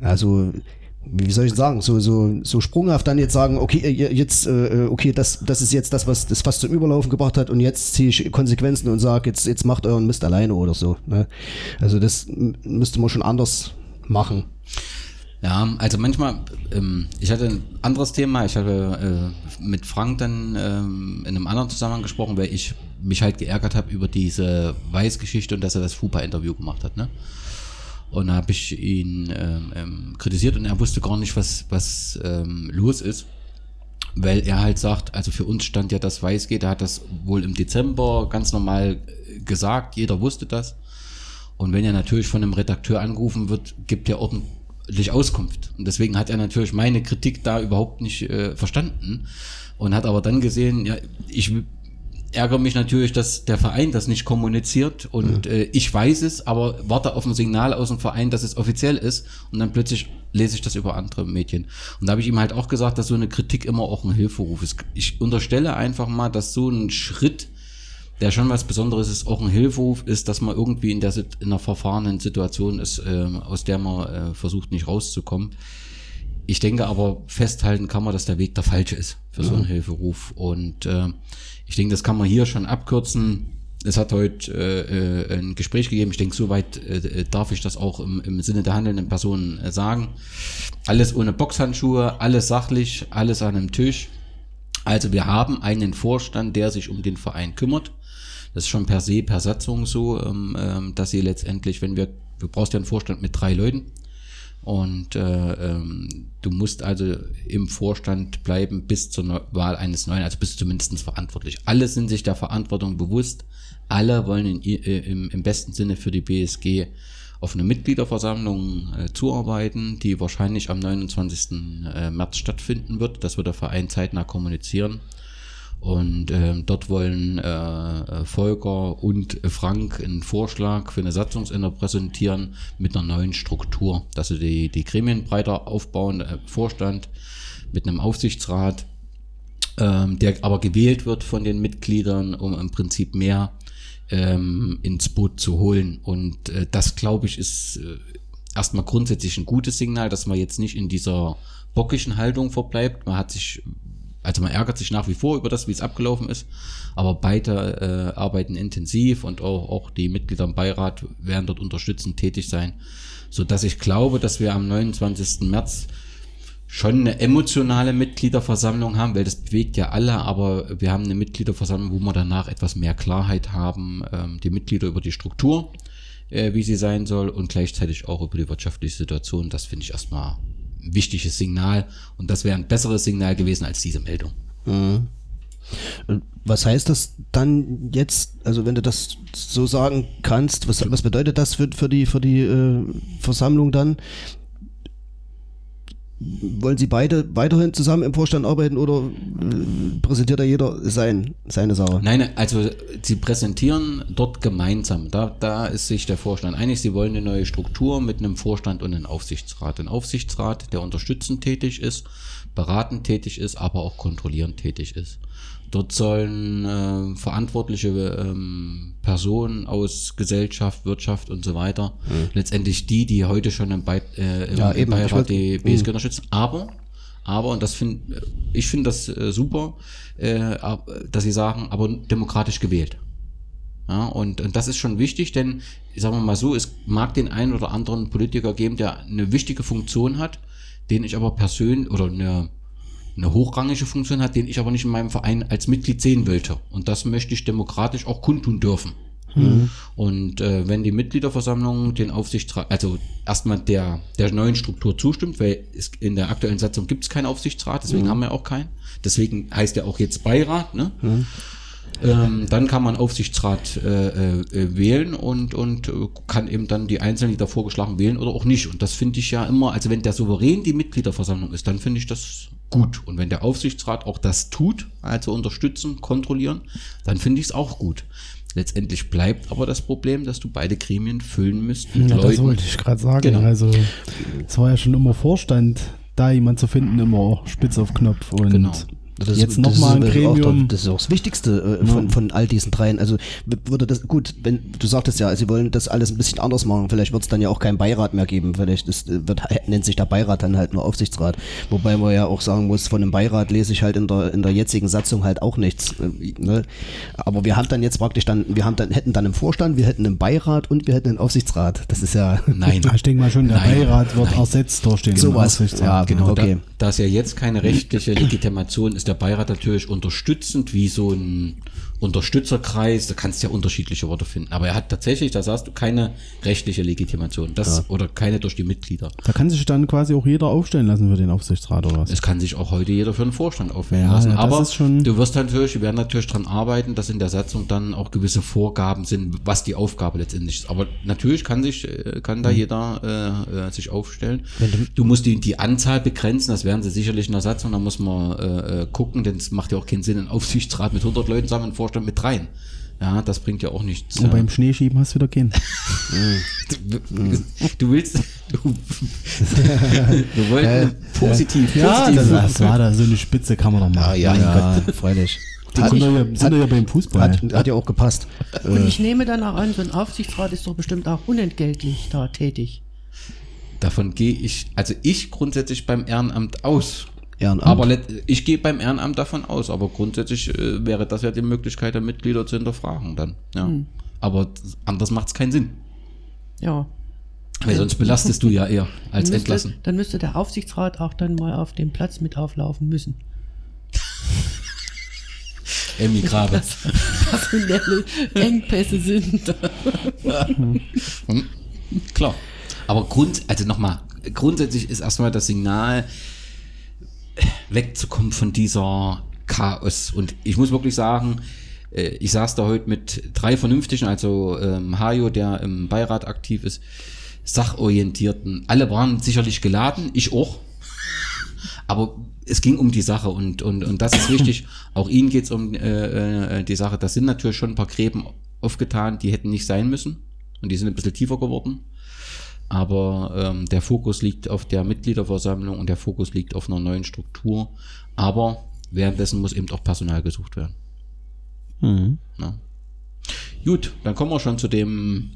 also, wie soll ich sagen, so, so, so sprunghaft dann jetzt sagen, okay, äh, jetzt, äh, okay, das, das ist jetzt das, was das fast zum Überlaufen gebracht hat und jetzt ziehe ich Konsequenzen und sage, jetzt, jetzt macht euren Mist alleine oder so. Ne? Also das müsste man schon anders machen. Ja, also manchmal, ähm, ich hatte ein anderes Thema, ich hatte äh, mit Frank dann ähm, in einem anderen Zusammenhang gesprochen, weil ich mich halt geärgert habe über diese Weiß-Geschichte und dass er das FUPA-Interview gemacht hat, ne? Und da habe ich ihn ähm, ähm, kritisiert und er wusste gar nicht, was, was ähm, los ist. Weil er halt sagt, also für uns stand ja das Weißgeht, er hat das wohl im Dezember ganz normal äh, gesagt, jeder wusste das. Und wenn er natürlich von einem Redakteur angerufen wird, gibt er ordentlich Auskunft. Und deswegen hat er natürlich meine Kritik da überhaupt nicht äh, verstanden und hat aber dann gesehen, ja, ich ärgere mich natürlich, dass der Verein das nicht kommuniziert und äh, ich weiß es, aber warte auf ein Signal aus dem Verein, dass es offiziell ist und dann plötzlich lese ich das über andere Medien. Und da habe ich ihm halt auch gesagt, dass so eine Kritik immer auch ein Hilferuf ist. Ich unterstelle einfach mal, dass so ein Schritt der schon was Besonderes ist, auch ein Hilferuf ist, dass man irgendwie in der in einer verfahrenen Situation ist, äh, aus der man äh, versucht nicht rauszukommen. Ich denke aber, festhalten kann man, dass der Weg der falsche ist für so einen Hilferuf. Und äh, ich denke, das kann man hier schon abkürzen. Es hat heute äh, äh, ein Gespräch gegeben. Ich denke, soweit äh, darf ich das auch im, im Sinne der handelnden Personen äh, sagen. Alles ohne Boxhandschuhe, alles sachlich, alles an einem Tisch. Also wir haben einen Vorstand, der sich um den Verein kümmert. Das ist schon per se, per Satzung so, ähm, ähm, dass sie letztendlich, wenn wir, du brauchst ja einen Vorstand mit drei Leuten und äh, ähm, du musst also im Vorstand bleiben bis zur Neu Wahl eines neuen, also bist du zumindest verantwortlich. Alle sind sich der Verantwortung bewusst, alle wollen in, äh, im, im besten Sinne für die BSG auf eine Mitgliederversammlung äh, zuarbeiten, die wahrscheinlich am 29. äh, März stattfinden wird. Das wird der Verein zeitnah kommunizieren. Und ähm, dort wollen äh, äh, Volker und Frank einen Vorschlag für eine Satzungsänderung präsentieren mit einer neuen Struktur, dass sie die, die Gremien breiter aufbauen, äh, Vorstand mit einem Aufsichtsrat, ähm, der aber gewählt wird von den Mitgliedern, um im Prinzip mehr ähm, ins Boot zu holen. Und äh, das, glaube ich, ist äh, erstmal grundsätzlich ein gutes Signal, dass man jetzt nicht in dieser bockischen Haltung verbleibt. Man hat sich, also man ärgert sich nach wie vor über das, wie es abgelaufen ist, aber beide äh, arbeiten intensiv und auch, auch die Mitglieder im Beirat werden dort unterstützend tätig sein, so dass ich glaube, dass wir am 29. März schon eine emotionale Mitgliederversammlung haben, weil das bewegt ja alle, aber wir haben eine Mitgliederversammlung, wo wir danach etwas mehr Klarheit haben, ähm, die Mitglieder über die Struktur, äh, wie sie sein soll und gleichzeitig auch über die wirtschaftliche Situation. Das finde ich erstmal wichtiges Signal und das wäre ein besseres Signal gewesen als diese Meldung. Mhm. Was heißt das dann jetzt, also wenn du das so sagen kannst, was, was bedeutet das für, für die, für die äh, Versammlung dann? Wollen Sie beide weiterhin zusammen im Vorstand arbeiten oder äh, präsentiert da jeder sein, seine Sache? Nein, also sie präsentieren dort gemeinsam. Da, da ist sich der Vorstand einig. Sie wollen eine neue Struktur mit einem Vorstand und einem Aufsichtsrat. Ein Aufsichtsrat, der unterstützend tätig ist, beratend tätig ist, aber auch kontrollierend tätig ist. Dort sollen äh, verantwortliche ähm, Personen aus Gesellschaft, Wirtschaft und so weiter, Mhm. letztendlich die, die heute schon im, Bei, äh, im, Ja, eben, Beirat die BSG Mhm. unterstützen, aber aber, und das finde ich finde das äh, super, äh, dass sie sagen, aber demokratisch gewählt. Ja, und, und das ist schon wichtig, denn sagen wir mal so, es mag den einen oder anderen Politiker geben, der eine wichtige Funktion hat, den ich aber persönlich oder eine, eine hochrangige Funktion hat, den ich aber nicht in meinem Verein als Mitglied sehen wollte. Und das möchte ich demokratisch auch kundtun dürfen. Und äh, wenn die Mitgliederversammlung den Aufsichtsrat, also erstmal der, der neuen Struktur zustimmt, weil es, in der aktuellen Satzung gibt es keinen Aufsichtsrat, deswegen haben wir auch keinen. Deswegen heißt er auch jetzt Beirat. Ne? Ähm, dann kann man Aufsichtsrat äh, äh, wählen und, und äh, kann eben dann die Einzelnen, die da vorgeschlagen wählen oder auch nicht. Und das finde ich ja immer, also wenn der Souverän die Mitgliederversammlung ist, dann finde ich das gut. Und wenn der Aufsichtsrat auch das tut, also unterstützen, kontrollieren, dann finde ich es auch gut. Letztendlich bleibt aber das Problem, dass du beide Gremien füllen müsst mit Ja, das Leuten. wollte ich gerade sagen. Genau. Also, es war ja schon immer Vorstand, da jemand zu finden, immer spitz auf Knopf. Und Genau. Das jetzt ist- nochmal ein Gremium. Das ist auch das Wichtigste äh, von, von all diesen dreien. Also würde das, gut, wenn du sagtest ja, sie wollen das alles ein bisschen anders machen, vielleicht wird es dann ja auch keinen Beirat mehr geben. Vielleicht ist, äh, wird, nennt sich der Beirat dann halt nur Aufsichtsrat. Wobei man ja auch sagen muss, von einem Beirat lese ich halt in der, in der jetzigen Satzung halt auch nichts. äh, Ne? Aber wir haben dann jetzt praktisch dann, wir haben dann, hätten dann einen Vorstand, wir hätten einen Beirat und wir hätten einen Aufsichtsrat. Das ist ja. Nein. ich denke mal schon, der Nein, Beirat wird nein. ersetzt durch den Sowas, Aufsichtsrat. ja, Genau, Okay. da, da es ja jetzt keine rechtliche Legitimation ist, der Beirat natürlich unterstützend wie so ein Unterstützerkreis, da kannst du ja unterschiedliche Worte finden. Aber er hat tatsächlich, da sagst du, keine rechtliche Legitimation. Das oder keine durch die Mitglieder. Da kann sich dann quasi auch jeder aufstellen lassen für den Aufsichtsrat oder was? Es kann sich auch heute jeder für einen Vorstand aufwählen Ja, lassen. ja, Aber du wirst natürlich, wir werden natürlich daran arbeiten, dass in der Satzung dann auch gewisse Vorgaben sind, was die Aufgabe letztendlich ist. Aber natürlich kann sich, äh, kann Mhm. da jeder äh, äh, sich aufstellen. Du musst die, die Anzahl begrenzen, das werden sie sicherlich in der Satzung, da muss man äh, äh, gucken, denn es macht ja auch keinen Sinn, einen Aufsichtsrat mit 100 Leuten zusammen, einen Vorstand mit dreien. Ja, das bringt ja auch nichts. Und beim Schneeschieben hast du wieder gehen. Du, du willst, du, wir wollten positiv, Ja, positiv. das, das war da so eine Spitze, kann man doch machen. ja, ja, freilich. Die sind doch ja, sind doch ja beim Fußball. Hat, hat ja auch gepasst. Und ich nehme danach an, so ein Aufsichtsrat ist doch bestimmt auch unentgeltlich da tätig. Davon gehe ich, also ich grundsätzlich beim Ehrenamt aus. Ehrenamt. Aber ich gehe beim Ehrenamt davon aus, aber grundsätzlich äh, wäre das ja die Möglichkeit der Mitglieder zu hinterfragen dann. Ja. Aber anders macht es keinen Sinn. Ja. Weil sonst belastest du ja eher als Dann entlassen. müsste, dann müsste der Aufsichtsrat auch dann mal auf dem Platz mit auflaufen müssen. Emmy Grabe. Personelle Engpässe sind. Klar. Aber Grund, also nochmal, grundsätzlich ist erstmal das Signal, wegzukommen von dieser Chaos. Und ich muss wirklich sagen, äh, ich saß da heute mit drei Vernünftigen, also ähm, Hajo, der im Beirat aktiv ist, Sachorientierten. Alle waren sicherlich geladen, ich auch. Aber es ging um die Sache und, und, und das ist wichtig. Auch ihnen geht es um äh, äh, die Sache. Das sind natürlich schon ein paar Gräben aufgetan, die hätten nicht sein müssen. Und die sind ein bisschen tiefer geworden. Aber ähm, der Fokus liegt auf der Mitgliederversammlung und der Fokus liegt auf einer neuen Struktur. Aber währenddessen muss eben auch Personal gesucht werden. Mhm. Ja. Gut, dann kommen wir schon zu dem,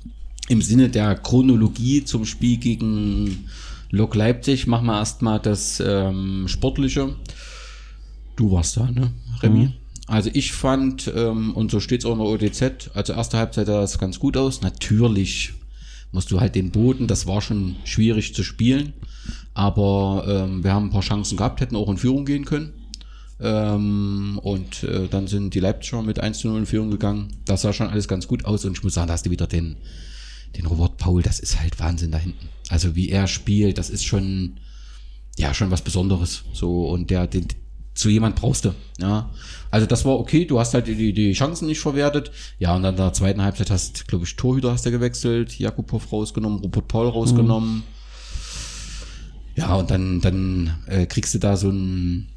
im Sinne der Chronologie zum Spiel gegen Lok Leipzig. Machen wir erstmal das ähm, Sportliche. Du warst da, ne, Remy? Also ich fand, ähm, und so steht es auch in der ODZ, also erste Halbzeit sah das ganz gut aus. Natürlich musst du halt den Boden, das war schon schwierig zu spielen. Aber ähm, wir haben ein paar Chancen gehabt, hätten auch in Führung gehen können. Ähm, und äh, dann sind die Leipziger mit 1 zu 0 in Führung gegangen. Das sah schon alles ganz gut aus und ich muss sagen, da hast du wieder den, den Robert Paul, das ist halt Wahnsinn da hinten. Also wie er spielt, das ist schon, ja, schon was Besonderes. So, und der, den, zu jemand brauchst du, ja. Also das war okay, du hast halt die, die Chancen nicht verwertet. Ja, und dann in der zweiten Halbzeit hast, glaube ich, Torhüter hast du gewechselt, Jakubow rausgenommen, Robert Paul rausgenommen. Ja, und dann, dann äh, kriegst du da so einen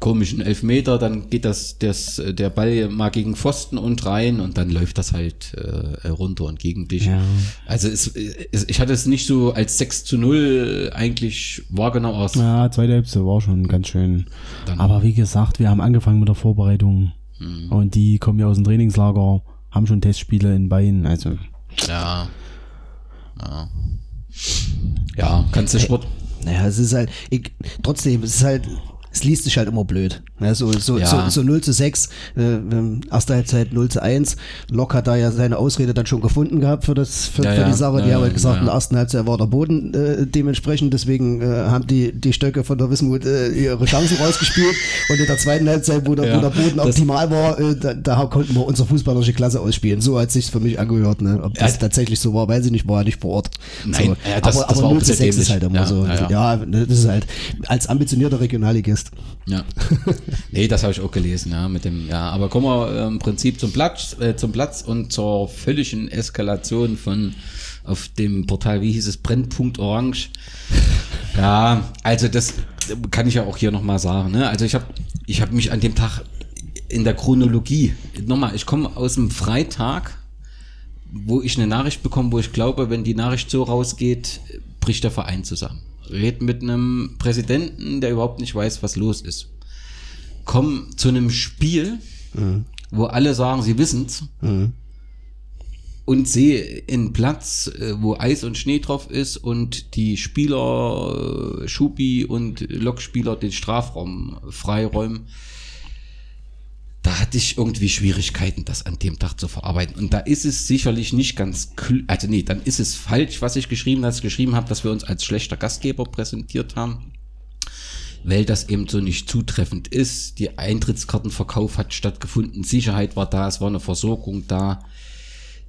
komischen Elfmeter, dann geht das, das, der Ball mal gegen Pfosten und rein und dann läuft das halt äh, runter und gegen dich. Ja. Also es, es, ich hatte es nicht so als 6 zu 0 eigentlich wahrgenommen aus. Ja, zweite Hälfte war schon ganz schön. Dann- Aber wie gesagt, wir haben angefangen mit der Vorbereitung. Und die kommen ja aus dem Trainingslager, haben schon Testspiele in Beinen. Also, Ja. Ja. Ja, kannst du Sport. Naja, es ist halt, ich, trotzdem, es ist halt, es liest sich halt immer blöd. Ja, so, so, Ja. so, so 0 zu 6, äh, ähm, erste Halbzeit 0 zu 1. Lok hat da ja seine Ausrede dann schon gefunden gehabt für, das, für, Ja, für die Sache. Die Ja, haben halt gesagt, in der ersten Halbzeit war der Boden äh, dementsprechend, deswegen äh, haben die, die Stöcke von der Wismut äh, ihre Chancen rausgespielt. Und in der zweiten Halbzeit, wo der, wo der Boden optimal war, äh, da, da konnten wir unsere fußballerische Klasse ausspielen. So hat sich für mich angehört. Ne? Ob das tatsächlich so war, weiß ich nicht, war ja nicht vor Ort. Nein, so. das- aber das aber war auch 0 zu ein bisschen 6 ist halt immer so. Ja, das ist halt als ambitionierter Regionalligist. Ja. nee, das habe ich auch gelesen, ja, mit dem, ja. Aber kommen wir äh, im Prinzip zum Platz, äh, zum Platz und zur völligen Eskalation von auf dem Portal, wie hieß es, Brennpunkt Orange. Ja, also das kann ich ja auch hier nochmal sagen. Ne? Also ich habe ich hab mich an dem Tag in der Chronologie, nochmal, ich komme aus dem Freitag, wo ich eine Nachricht bekomme, wo ich glaube, wenn die Nachricht so rausgeht, bricht der Verein zusammen. Red mit einem Präsidenten, der überhaupt nicht weiß, was los ist. Komm zu einem Spiel, wo alle sagen, sie wissen's. Und sehe einen Platz, äh, wo Eis und Schnee drauf ist und die Spieler, äh, Schubi und Lokspieler den Strafraum freiräumen da hatte ich irgendwie Schwierigkeiten, das an dem Tag zu verarbeiten. Und da ist es sicherlich nicht ganz, also nee, dann ist es falsch, was ich geschrieben habe, geschrieben habe, dass wir uns als schlechter Gastgeber präsentiert haben, weil das eben so nicht zutreffend ist. Die Eintrittskartenverkauf hat stattgefunden, Sicherheit war da, es war eine Versorgung da.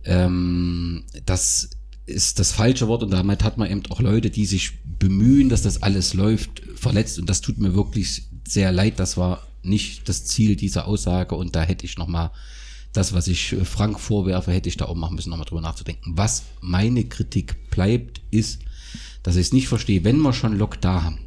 Ähm, das ist das falsche Wort und damit hat man eben auch Leute, die sich bemühen, dass das alles läuft, verletzt und das tut mir wirklich sehr leid. Das war nicht das Ziel dieser Aussage und da hätte ich noch mal das, was ich äh, Frank vorwerfe, hätte ich da auch machen müssen, nochmal drüber nachzudenken. Was meine Kritik bleibt, ist, dass ich es nicht verstehe, wenn wir schon Lok da haben.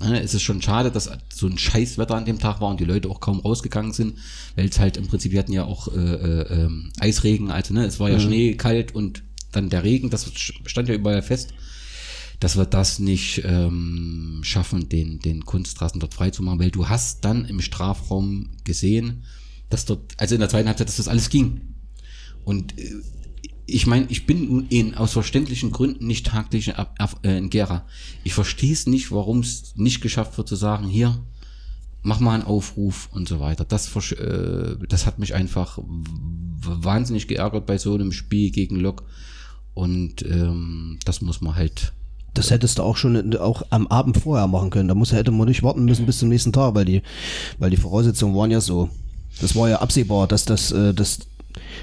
Ne, es ist schon schade, dass so ein Scheißwetter an dem Tag war und die Leute auch kaum rausgegangen sind, weil es halt im Prinzip, wir hatten ja auch äh, äh, ähm, Eisregen, also ne, es war ja Schnee, kalt und dann der Regen, das stand ja überall fest, dass wir das nicht ähm, schaffen, den, den Kunstrasen dort freizumachen, weil du hast dann im Strafraum gesehen, dass dort, also in der zweiten Halbzeit, dass das alles ging. Und äh, ich meine, ich bin in, aus verständlichen Gründen nicht tagtäglich in, äh, Gera. Ich verstehe es nicht, warum es nicht geschafft wird zu sagen, hier, mach mal einen Aufruf und so weiter. Das, äh, das hat mich einfach wahnsinnig geärgert bei so einem Spiel gegen Lok. Und ähm, das muss man halt. Das hättest du auch schon auch am Abend vorher machen können. Da muss, hätte man nicht warten müssen bis zum nächsten Tag, weil die, weil die Voraussetzungen waren ja so. Das war ja absehbar, dass das, äh, dass,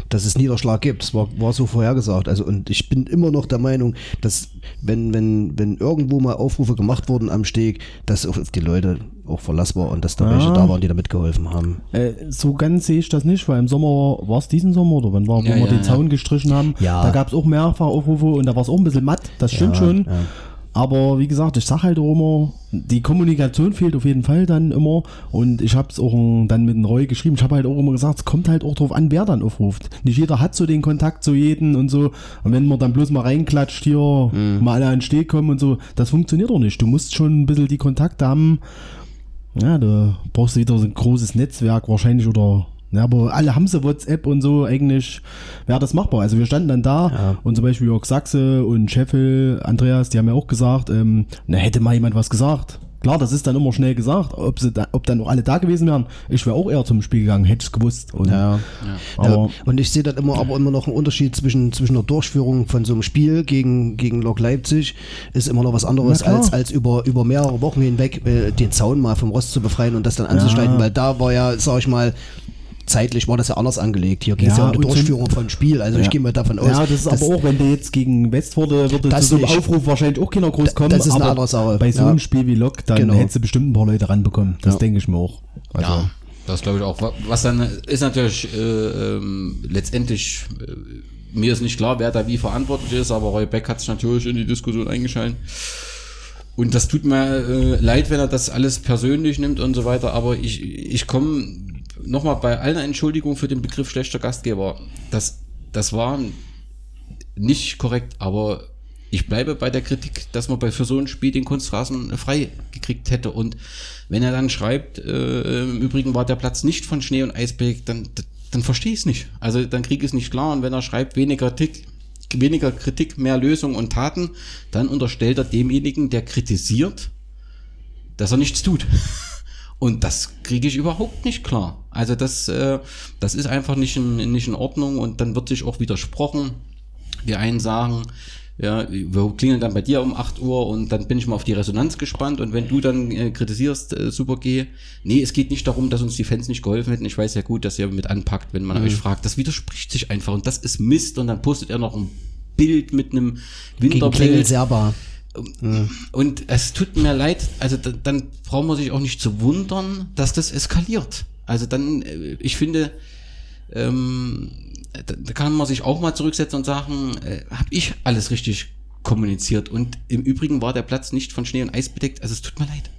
dass es Niederschlag gibt. Das war, war so vorhergesagt. Also, und ich bin immer noch der Meinung, dass wenn, wenn, wenn irgendwo mal Aufrufe gemacht wurden am Steg, dass auf die Leute auch Verlass war und dass da Ja. welche da waren, die da mitgeholfen haben. Äh, so ganz sehe ich das nicht, weil im Sommer, war es diesen Sommer oder wann war, wo Ja, wir ja, den ja. Zaun gestrichen haben, Ja. da gab es auch mehrfach Aufrufe und da war es auch ein bisschen matt, das stimmt Ja, schon. Aber wie gesagt, ich sag halt auch immer, die Kommunikation fehlt auf jeden Fall dann immer. Und ich habe es auch ähm, dann mit dem Roy geschrieben. Ich habe halt auch immer gesagt, es kommt halt auch drauf an, wer dann aufruft. Nicht jeder hat so den Kontakt zu jedem und so. Und wenn man dann bloß mal reinklatscht, hier mal alle an den Steg kommen und so, das funktioniert doch nicht. Du musst schon ein bisschen die Kontakte haben. Ja, da brauchst du wieder so ein großes Netzwerk wahrscheinlich oder. Ja, aber alle haben so WhatsApp und so, eigentlich wäre das machbar. Also wir standen dann da und zum Beispiel Jörg Sachse und Scheffel, Andreas, die haben ja auch gesagt, ähm, na hätte mal jemand was gesagt. Klar, das ist dann immer schnell gesagt, ob, sie da, ob dann auch alle da gewesen wären. Ich wäre auch eher zum Spiel gegangen, hätte ich es gewusst. Und, Ja. Aber ja. Und ich sehe dann immer, aber immer noch einen Unterschied zwischen, zwischen der Durchführung von so einem Spiel gegen, gegen Lok Leipzig ist immer noch was anderes, als, als über, über mehrere Wochen hinweg äh, den Zaun mal vom Rost zu befreien und das dann anzuschneiden, weil da war ja, sag ich mal, zeitlich war das ja anders angelegt. Hier geht es Ja, ja, um die Durchführung von Spiel. Also ich Ja. gehe mal davon aus. ja, das ist aber auch, wenn der jetzt gegen Westforde würde Das zu so einem. Aufruf wahrscheinlich auch keiner groß kommen. das ist eine aber andere Sache. Bei so Ja. einem Spiel wie Lok, dann Genau. hättest du bestimmt ein paar Leute ranbekommen. Das Ja. denke ich mir auch. Also, Ja, das glaube ich auch. Wa- Was dann ist natürlich äh, ähm, letztendlich, äh, mir ist nicht klar, wer da wie verantwortlich ist, aber Roy Beck hat sich natürlich in die Diskussion eingeschaltet. Und das tut mir äh, leid, wenn er das alles persönlich nimmt und so weiter, aber ich, ich komme nochmal bei allen Entschuldigungen für den Begriff schlechter Gastgeber. Das, das war nicht korrekt, aber ich bleibe bei der Kritik, dass man bei für so ein Spiel den Kunstrasen frei gekriegt hätte. Und wenn er dann schreibt, äh, im Übrigen war der Platz nicht von Schnee und Eis belegt, dann, dann verstehe ich es nicht. Also dann kriege ich es nicht klar. Und wenn er schreibt, weniger Kritik, weniger Kritik, mehr Lösung und Taten, dann unterstellt er demjenigen, der kritisiert, dass er nichts tut. Und das kriege ich überhaupt nicht klar. Also das, äh, das ist einfach nicht in, nicht in Ordnung und dann wird sich auch widersprochen. Die einen sagen, ja, wir klingeln dann bei dir um 8 Uhr und dann bin ich mal auf die Resonanz gespannt und wenn du dann äh, kritisierst, äh, super G, nee, es geht nicht darum, dass uns die Fans nicht geholfen hätten. Ich weiß ja gut, dass ihr mit anpackt, wenn man euch fragt. Das widerspricht sich einfach und das ist Mist und dann postet er noch ein Bild mit einem gegen Klingel Winterbild. Serba. Und es tut mir leid, also da, dann braucht man sich auch nicht zu wundern, dass das eskaliert. Also dann, äh, ich finde, ähm, da, da kann man sich auch mal zurücksetzen und sagen, äh, habe ich alles richtig kommuniziert. Und im Übrigen war der Platz nicht von Schnee und Eis bedeckt. Also es tut mir leid.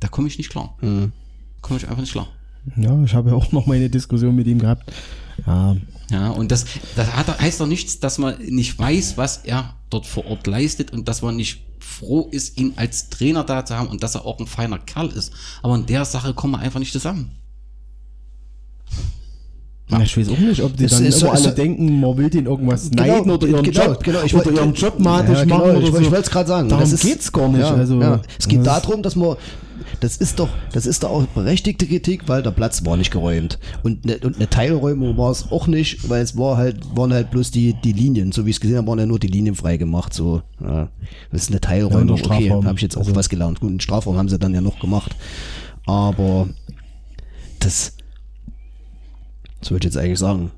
Da komme ich nicht klar. Komme ich einfach nicht klar. ja, ich habe ja auch noch meine Diskussion mit ihm gehabt. Ja, Ja, und das, das hat, heißt doch nichts, dass man nicht weiß, was er dort vor Ort leistet und dass man nicht froh ist, ihn als Trainer da zu haben und dass er auch ein feiner Kerl ist. Aber in der Sache kommen wir einfach nicht zusammen. Ja, ich weiß auch nicht, ob die Das dann ist immer so- alle ist so- denken, man will den irgendwas neiden oder ihren genau, Job, genau, ich oder wollte- ihren Job matig Ja, genau, machen oder ich, so. Ich wollte es gerade sagen. Darum das ist, geht's gar nicht. Ja, also, ja. Es geht darum, dass man, das ist doch, das ist doch auch berechtigte Kritik, weil der Platz war nicht geräumt. Und eine, und eine Teilräumung war es auch nicht, weil es war halt, waren halt bloß die, die Linien, so wie ich es gesehen habe, waren ja nur die Linien frei gemacht, so, ja. Das ist eine Teilräumung, Ja, okay, habe ich jetzt auch Also- was gelernt. Gut, einen Strafraum haben sie dann ja noch gemacht. Aber, das, das würde ich jetzt eigentlich sagen.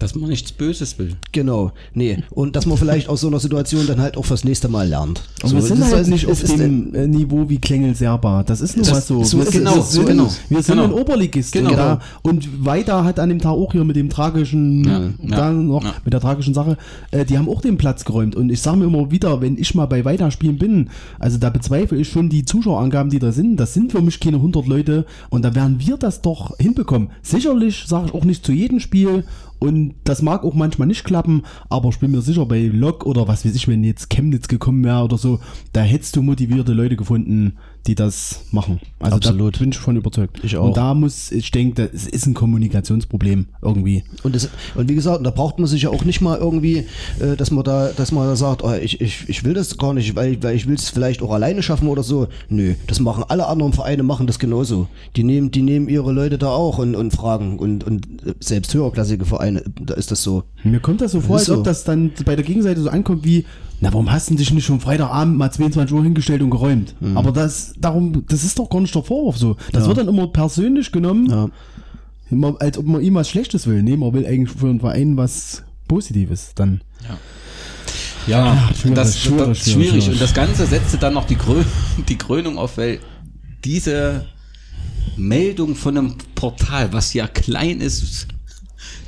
Dass man nichts Böses will. Genau, nee. Und dass man vielleicht aus so einer Situation dann halt auch fürs nächste Mal lernt. Und wir So, sind das halt nicht auf dem äh, Niveau wie Klengel Serba. Das ist nur Das- was so. so wir, ist genau, wir so sind, genau. wir sind Genau. ein Oberligist. Genau. Und, da, und weiter hat an dem Tag auch hier mit dem tragischen, Ja, ja, dann noch ja. mit der tragischen Sache, äh, die haben auch den Platz geräumt. Und ich sage mir immer wieder, wenn ich mal bei Weiterspielen bin, also da bezweifle ich schon die Zuschauerangaben, die da sind. Das sind für mich keine 100 Leute. Und da werden wir das doch hinbekommen. Sicherlich sage ich auch nicht zu jedem Spiel. Und das mag auch manchmal nicht klappen, aber ich bin mir sicher, bei Lok oder was weiß ich, wenn jetzt Chemnitz gekommen wäre oder so, da hättest du motivierte Leute gefunden, die das machen. Also Absolut. da bin ich von überzeugt. Ich auch. Und da muss, ich denke, es ist ein Kommunikationsproblem irgendwie. Und, das, und wie gesagt, da braucht man sich ja auch nicht mal irgendwie, äh, dass man da, dass man da sagt, oh, ich, ich, ich will das gar nicht, weil, weil ich will es vielleicht auch alleine schaffen oder so. Nö, das machen alle anderen Vereine machen das genauso. Die nehmen, die nehmen ihre Leute da auch und, und fragen und, und äh, selbst höherklassige Vereine, da ist das so. Mir kommt das so vor, als so. ob das dann bei der Gegenseite so ankommt wie, na, warum hast du dich nicht schon Freitagabend mal 22 Uhr hingestellt und geräumt? Aber das, darum, das ist doch gar nicht der Vorwurf so. Das wird dann immer persönlich genommen, Ja. immer, als ob man ihm was Schlechtes will. Nee, man will eigentlich für einen Verein was Positives dann. Ja, schwierig, das, schwierig, das, schwierig, schwierig. schwierig. Und das Ganze setzte dann noch die, Krö die Krönung auf, weil diese Meldung von einem Portal, was ja klein ist,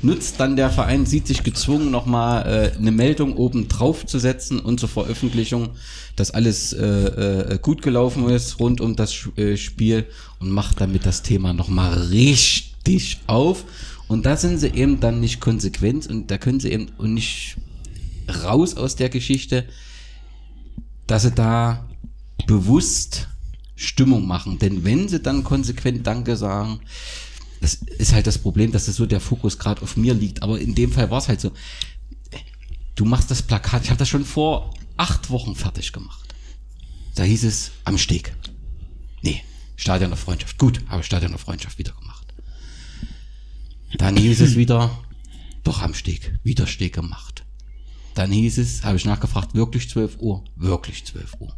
nutzt dann der Verein, sieht sich gezwungen, nochmal äh, eine Meldung oben drauf zu setzen und zur Veröffentlichung, dass alles äh, äh, gut gelaufen ist rund um das äh, Spiel und macht damit das Thema nochmal richtig auf. Und da sind sie eben dann nicht konsequent und da können sie eben nicht raus aus der Geschichte, dass sie da bewusst Stimmung machen. Denn wenn sie dann konsequent Danke sagen, das ist halt das Problem, dass das so der Fokus gerade auf mir liegt. Aber in dem Fall war es halt so. Du machst das Plakat, ich habe das schon vor acht Wochen fertig gemacht. Da hieß es am Steg. Nee, Stadion der Freundschaft. Gut, habe Stadion der Freundschaft wieder gemacht. Dann hieß es wieder, doch am Steg, wieder Steg gemacht. Dann hieß es, habe ich nachgefragt, wirklich 12 Uhr? Wirklich 12 Uhr.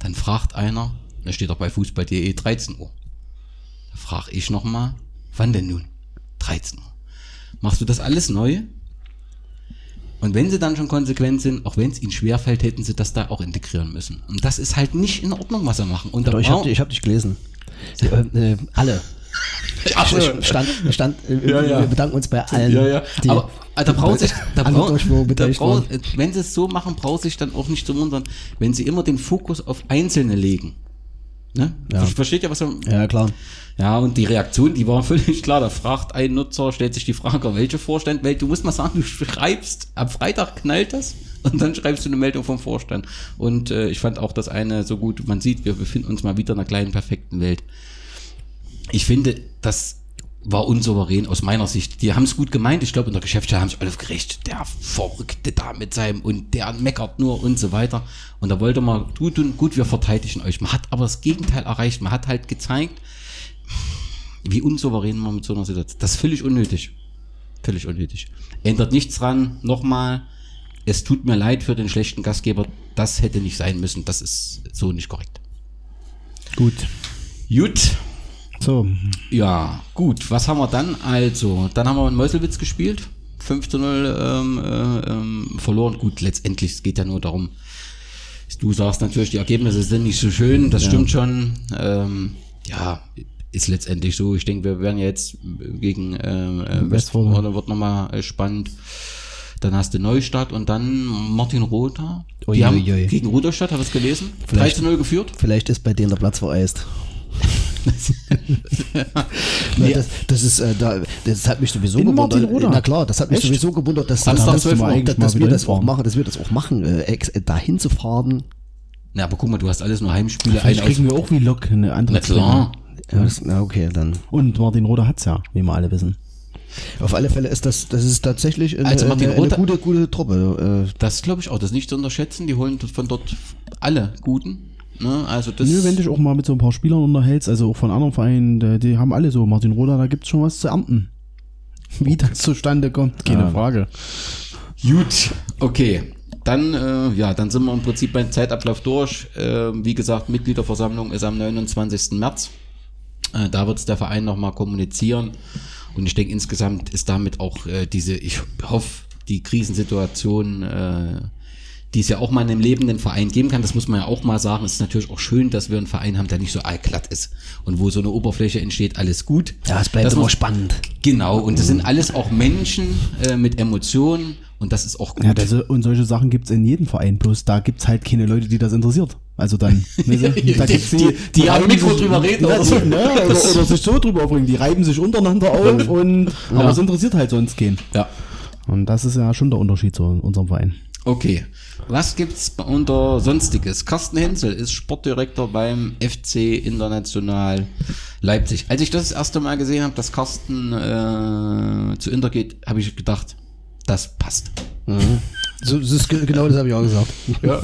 Dann fragt einer, da steht doch bei fußball.de 13 Uhr. Da frage ich nochmal, wann denn nun? 13 Uhr. Machst du das alles neu? Und wenn sie dann schon konsequent sind, auch wenn es ihnen schwerfällt, hätten sie das da auch integrieren müssen. Und das ist halt nicht in Ordnung, was sie machen. Und da Doch, ich habe hab dich gelesen. Äh, äh, alle. Ach. Stand, stand, äh, Ja, ja. Wir bedanken uns bei allen. Ja, ja. Aber äh, da braucht sich, da braucht, da äh, wenn sie es so machen, braucht sich dann auch nicht zu wundern, wenn sie immer den Fokus auf Einzelne legen. Ne? Ja. Versteht ihr, was er, Ja, klar. Ja, und die Reaktion, die war völlig klar. Da fragt ein Nutzer, stellt sich die Frage, welche Vorstand, weil du musst mal sagen, du schreibst, am Freitag knallt das und dann schreibst du eine Meldung vom Vorstand. Und äh, ich fand auch das eine so gut, man sieht, wir befinden uns mal wieder in einer kleinen, perfekten Welt. Ich finde, das war unsouverän aus meiner Sicht. Die haben es gut gemeint. Ich glaube, in der Geschäftsstelle haben sich alle gerecht. Der Verrückte da mit seinem und der meckert nur und so weiter. Und da wollte man gut gut, wir verteidigen euch. Man hat aber das Gegenteil erreicht. Man hat halt gezeigt, wie unsouverän man mit so einer Situation. Das ist völlig unnötig. Völlig unnötig. Ändert nichts dran. Nochmal, es tut mir leid für den schlechten Gastgeber. Das hätte nicht sein müssen. Das ist so nicht korrekt. Gut. Gut. So, Ja, gut. Was haben wir dann? Also, dann haben wir in Meuselwitz gespielt. 5 zu 0 ähm, äh, ähm, verloren. Gut, letztendlich, es geht ja nur darum, du sagst natürlich, die Ergebnisse sind nicht so schön, das stimmt schon. Ähm, ja, ist letztendlich so. Ich denke, wir werden jetzt gegen ähm, äh, Westfalen. Westfalen, wird nochmal äh, spannend. Dann hast du Neustadt und dann Martin Rother. Die Ui, haben ui, ui. gegen Rudolstadt, habe ich es gelesen, 3 Vielleicht- zu 0 geführt. Vielleicht ist bei denen der Platz vereist. Nee. das, das ist, äh, da, das hat mich sowieso In gewundert. Na klar, das hat mich Echt? sowieso gewundert, dass, Samstag dass, 12 dass, wir das auch machen, dass wir das auch machen, äh, ex, äh, dahin zu fahren. Na, aber guck mal, du hast alles nur Heimspiele. vielleicht kriegen wir auch wie Lok eine andere Na klar. Ja, das, na okay, dann. Und Martin Roder hat's ja, wie wir alle wissen. Auf alle Fälle ist das, das ist tatsächlich eine, Also Martin eine, eine Rother- gute, gute Truppe. Äh, Das glaube ich auch. Das ist nicht zu unterschätzen. Die holen von dort alle Guten. Ne? Also das. Nö, wenn du dich auch mal mit so ein paar Spielern unterhältst, also auch von anderen Vereinen, die, die haben alle so, Martin Roder, da gibt's schon was zu ernten. Wie das zustande kommt, keine Ja. Frage. Gut, okay. Dann, äh, ja, dann sind wir im Prinzip beim Zeitablauf durch. Äh, wie gesagt, Mitgliederversammlung ist am 29. März. Äh, da wird es der Verein nochmal kommunizieren. Und ich denke, insgesamt ist damit auch äh, diese, ich hoffe, die Krisensituation, äh, die es ja auch mal in einem lebenden Verein geben kann, das muss man ja auch mal sagen, es ist natürlich auch schön, dass wir einen Verein haben, der nicht so allglatt ist. Und wo so eine Oberfläche entsteht, alles gut. ja, es bleibt Das immer muss- spannend. Genau, und das sind alles auch Menschen äh, mit Emotionen und das ist auch gut. Ja, das, und solche Sachen gibt's in jedem Verein, bloß da gibt's halt keine Leute, die das interessiert. Also dann, ne, da Die- gibt's die- die am Mikro sich- drüber reden Ja, oder so. Ne, oder, oder sich so drüber aufregen, die reiben sich untereinander auf und, aber es interessiert halt sonst keinen. Ja. Und das ist ja schon der Unterschied zu unserem Verein. Okay. Was gibt's unter Sonstiges? Carsten Hensel ist Sportdirektor beim FC International Leipzig. Als ich das das erste Mal gesehen habe, dass Carsten äh, zu Inter geht, habe ich gedacht, das passt. So, das genau das habe ich auch gesagt. Ja.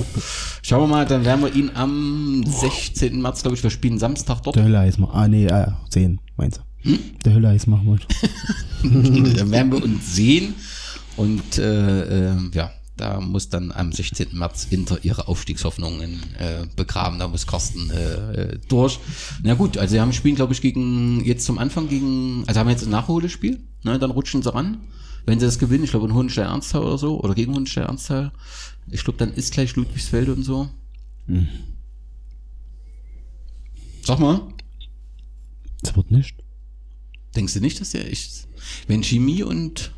Schauen wir mal, dann werden wir ihn am 16. März, glaube ich, wir spielen Samstag dort. Der Hölle heiß machen. Ah, nee, äh, 10, meinst du? Der Hölle heiß machen wollte. dann werden wir uns sehen. Und äh, äh, ja, da muss dann am 16. März Inter ihre Aufstiegshoffnungen äh, begraben. Da muss Carsten äh, äh, durch. Na gut, also sie haben spielen, glaube ich, gegen jetzt zum Anfang gegen, also haben jetzt ein Nachholspiel, ne, dann rutschen sie ran. Wenn sie das gewinnen, ich glaube in Hohenstein Ernsthal oder so, oder gegen Hohenstein Ernsthal, ich glaube, dann ist gleich Ludwigsfelde und so. Sag mal. Das wird nicht. Denkst du nicht, dass der echt, wenn Chemie und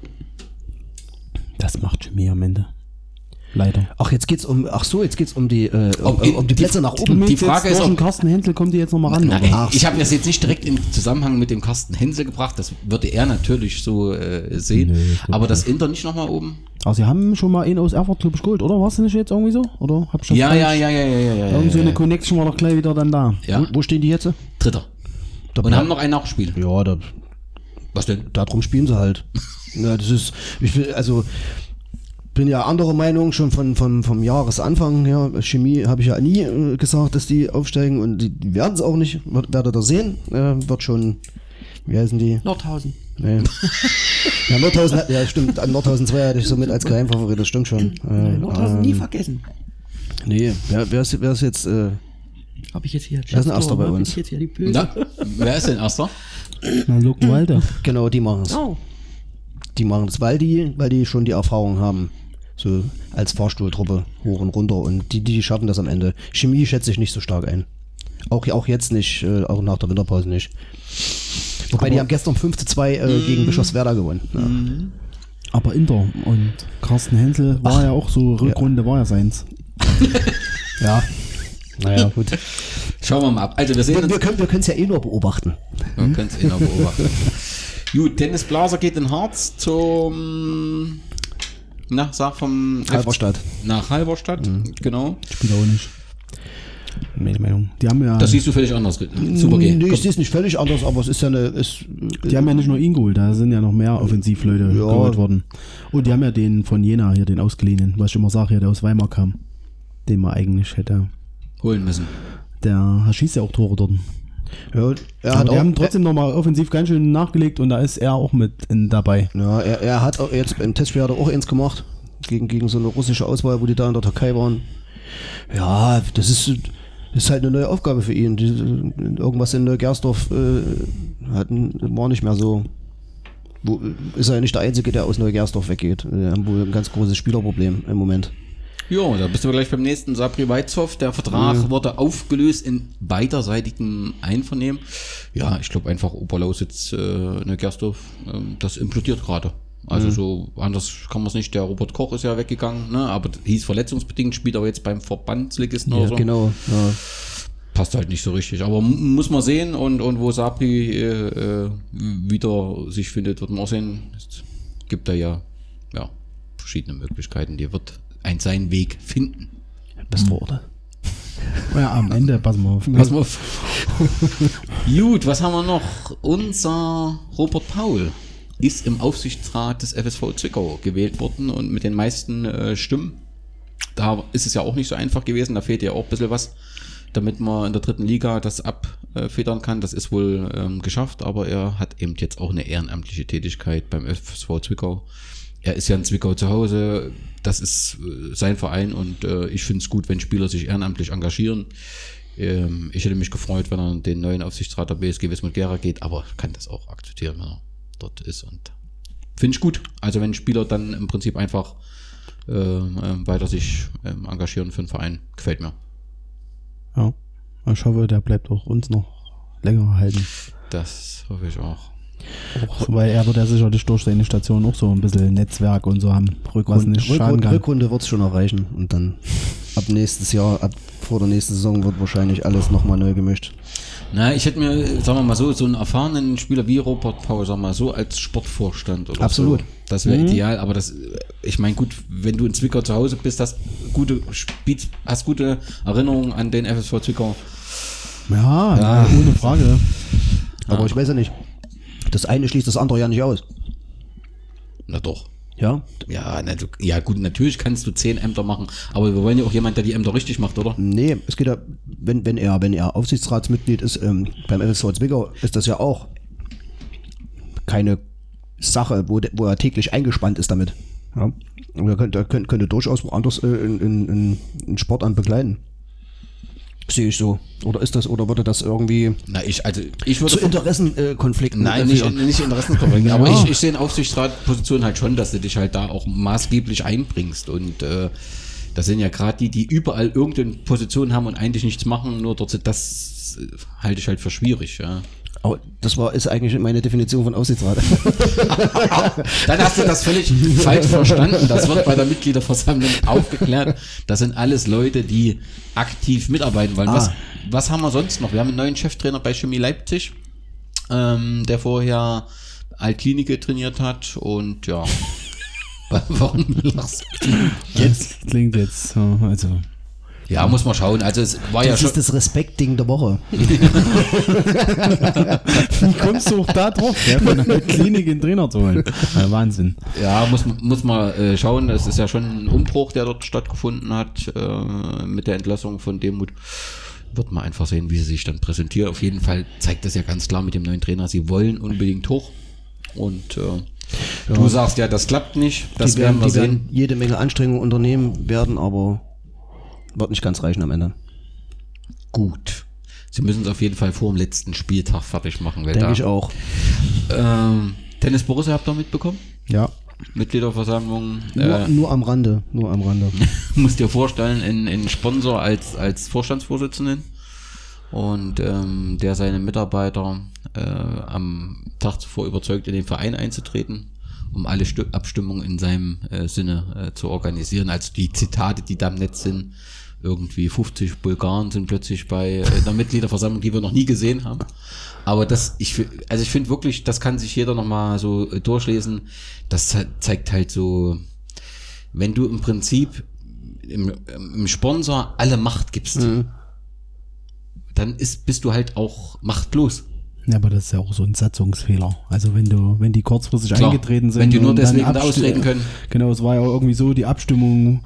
Das macht Chemie am Ende. Leider. Ach, jetzt geht's um, ach so, jetzt geht's um die, äh, um, Ob- um die Plätze nach oben. Die Frage ist, ob- Carsten Hänsel kommt die jetzt nochmal ran. Oder? Ach ich habe das jetzt nicht direkt im Zusammenhang mit dem Carsten Hensel gebracht, das würde er natürlich so äh, sehen. Nee, glaub aber das Inter nicht nochmal oben? Aber sie haben schon mal einen aus Erfurt, glaube ich, geholt, oder? War es nicht jetzt irgendwie so? Oder hab ich das Ja, ja, ja, ja, ja, ja, ja. Irgend so ja, eine ja. Connection war doch gleich wieder dann da. ja. Wo, wo stehen die jetzt? Dritter. Da Und haben noch ein Nachspiel. ja, da, Was denn? darum spielen sie halt. ja, das ist, ich will, also, bin ja anderer Meinung schon von, vom, vom Jahresanfang her. Chemie habe ich ja nie äh, gesagt, dass die aufsteigen und die, die werden es auch nicht. Wird, werdet ihr sehen. Äh, wird schon, wie heißen die? Nordhausen. Nee. ja, Nordhausen, hat- ja, stimmt. An Nordhausen 2 hatte ich so mit als Geheimfavorit, das stimmt schon. Äh, Nordhausen nie ähm, vergessen. Nee, wer, wer, ist, wer ist jetzt, äh, Habe ich jetzt hier. Wer ist denn Erster bei Hab uns? Ich jetzt hier die Böse. Na, wer ist denn erster? Na, Luckenwalde. genau, die machen es. Oh, Die machen es, weil die, weil die schon die Erfahrung haben. So als Fahrstuhltruppe hoch und runter und die, die schaffen das am Ende. Chemie schätze ich nicht so stark ein. Auch, auch jetzt nicht, äh, auch nach der Winterpause nicht. Wobei die haben gestern 5 zu 2 äh, gegen Bischofswerda gewonnen. Ja. Aber Inter und Carsten Hänsel war ja auch so, Rückrunde war ja seins. ja. Naja, gut. Schauen wir mal ab. Also wir sehen Wir, uns. wir können es ja eh nur beobachten. Wir können es eh noch beobachten. Gut, Dennis Blaser geht in Harz zum. Na, sag vom. Halberstadt. Nach Halberstadt, genau. Spielt auch nicht. Meine Meinung. Die haben ja, Das siehst du völlig anders. Super, geh. Nee, ich sehe es nicht völlig anders, aber es ist ja eine. Es, die haben ja nicht nur ihn geholt, da sind ja noch mehr Offensivleute geholt worden. Und die haben ja den von Jena hier, den ausgeliehenen, was ich immer sage, hier, der aus Weimar kam. Den man eigentlich hätte. Holen müssen. Der schießt ja auch Tore dort. Ja, er Aber hat auch, haben trotzdem nochmal offensiv ganz schön nachgelegt und da ist er auch mit in, dabei. Ja, er, er hat auch jetzt im Testspiel hat er auch eins gemacht. Gegen, gegen so eine russische Auswahl, wo die da in der Türkei waren. Ja, das ist, ist halt eine neue Aufgabe für ihn. Die, irgendwas in Neugersdorf äh, hatten, war nicht mehr so. Wo, ist er ja nicht der Einzige, der aus Neugersdorf weggeht. Wir haben wohl ein ganz großes Spielerproblem im Moment. Jo, da bist du gleich beim nächsten. Sabri Weizhoff, der Vertrag wurde aufgelöst in beiderseitigem Einvernehmen. Ja, ich glaube einfach Oberlausitz, äh, Neugersdorf, äh, das implodiert gerade. Also so anders kann man es nicht. Der Robert Koch ist ja weggegangen, ne? aber hieß verletzungsbedingt, spielt aber jetzt beim Verbandsligisten oder so. genau. Ja. Passt halt nicht so richtig. Aber muss man sehen und, und wo Sabri äh, äh, wieder sich findet, wird man auch sehen. Es gibt da ja, ja verschiedene Möglichkeiten. Die wird ein seinen Weg finden. Das wurde. Ja, am Ende, pass mal auf. Pass mal auf. Gut, was haben wir noch? Unser Robert Paul ist im Aufsichtsrat des FSV Zwickau gewählt worden und mit den meisten äh, Stimmen. Da ist es ja auch nicht so einfach gewesen, da fehlt ja auch ein bisschen was, damit man in der dritten Liga das abfedern kann. Das ist wohl ähm, geschafft, aber er hat eben jetzt auch eine ehrenamtliche Tätigkeit beim FSV Zwickau. Er ist ja in Zwickau zu Hause, das ist äh, sein Verein und äh, ich finde es gut, wenn Spieler sich ehrenamtlich engagieren. Ähm, ich hätte mich gefreut, wenn er den neuen Aufsichtsrat der BSG Wismut Gera geht, aber kann das auch akzeptieren, wenn er dort ist. Und finde ich gut. Also wenn Spieler dann im Prinzip einfach ähm, weiter sich ähm, engagieren für den Verein, gefällt mir. Ja. Ich hoffe, der bleibt auch uns noch länger halten. Das hoffe ich auch. Auch, weil er wird ja sicherlich durch seine Station auch so ein bisschen Netzwerk und so haben, was Rückrunde, nicht schaden Rückrunde, kann. Rückrunde wird es schon erreichen und dann ab nächstes Jahr, ab vor der nächsten Saison wird wahrscheinlich alles nochmal neu gemischt. Na, ich hätte mir, sagen wir mal so, so einen erfahrenen Spieler wie Robert Paul, sagen wir mal so, als Sportvorstand oder Absolut. so. Das wäre ideal, aber das, ich meine, gut, wenn du in Zwickau zu Hause bist, hast gute, hast gute Erinnerungen an den FSV Zwickau. Ja, na, ohne Frage. Aber ich weiß ja nicht. Das eine schließt das andere ja nicht aus. Na doch. Ja? Ja, na, du, ja gut, natürlich kannst du zehn Ämter machen, aber wir wollen ja auch jemand, der die Ämter richtig macht, oder? Nee, es geht ja, wenn, wenn er, wenn er Aufsichtsratsmitglied ist ähm, beim FSV Zwickau, ist das ja auch keine Sache, wo, de, wo er täglich eingespannt ist damit. Ja? Er könnte, könnte, könnte durchaus woanders äh, in, in, in, in Sportamt begleiten. Sehe ich so. Oder ist das, oder würde das irgendwie Na, ich, also, ich würde. zu Interessenkonflikten Nein, nicht, nicht Interessenkonflikt. Aber ich, ich sehe in Aufsichtsratposition halt schon, dass du dich halt da auch maßgeblich einbringst. Und äh, das sind ja gerade die, die überall irgendeine Position haben und eigentlich nichts machen, nur dort das äh, halte ich halt für schwierig. Ja. Aber das war, ist eigentlich meine Definition von Aufsichtsrat. Dann hast du das völlig falsch verstanden. Das wird bei der Mitgliederversammlung aufgeklärt. Das sind alles Leute, die aktiv mitarbeiten wollen. Was, Ah. was haben wir sonst noch? Wir haben einen neuen Cheftrainer bei Chemie Leipzig, ähm, der vorher Altklinike trainiert hat und ja. Warum lachst du? Jetzt klingt jetzt so, also. Ja, muss man schauen. Also es war ja Das schon. ist das Respektding der Woche. Wie kommst du auch da drauf, ja, von der Klinik einen Trainer zu holen? Ja, Wahnsinn. Ja, muss, muss man äh, schauen. Es ist ja schon ein Umbruch, der dort stattgefunden hat äh, mit der Entlassung von Demut. Wird man einfach sehen, wie sie sich dann präsentiert. Auf jeden Fall zeigt das ja ganz klar mit dem neuen Trainer. Sie wollen unbedingt hoch. Und äh, du sagst ja, das klappt nicht. Das die werden werden, wir die sehen. werden jede Menge Anstrengungen unternehmen werden, aber wird nicht ganz reichen am Ende. Gut. Sie müssen es auf jeden Fall vor dem letzten Spieltag fertig machen. Denke da, ich auch. Ähm, Tennis Borussia habt ihr mitbekommen? Ja. Mitgliederversammlung. Nur, Äh, nur am Rande. Nur am Rande. musst dir vorstellen, ein, ein Sponsor als, als Vorstandsvorsitzenden und ähm, der seine Mitarbeiter äh, am Tag zuvor überzeugt, in den Verein einzutreten, um alle Stu Abstimmungen in seinem äh, Sinne äh, zu organisieren. Also die Zitate, die da im Netz sind, irgendwie 50 Bulgaren sind plötzlich bei äh, einer Mitgliederversammlung, die wir noch nie gesehen haben. Aber das, ich, also ich finde wirklich, das kann sich jeder nochmal so äh, durchlesen. Das ze zeigt halt so, wenn du im Prinzip im, im Sponsor alle Macht gibst, dann ist, bist du halt auch machtlos. Ja, aber das ist ja auch so ein Satzungsfehler. Also wenn du, wenn die kurzfristig Klar. eingetreten sind. Wenn die nur deswegen da austreten können. Genau, es war ja irgendwie so, die Abstimmung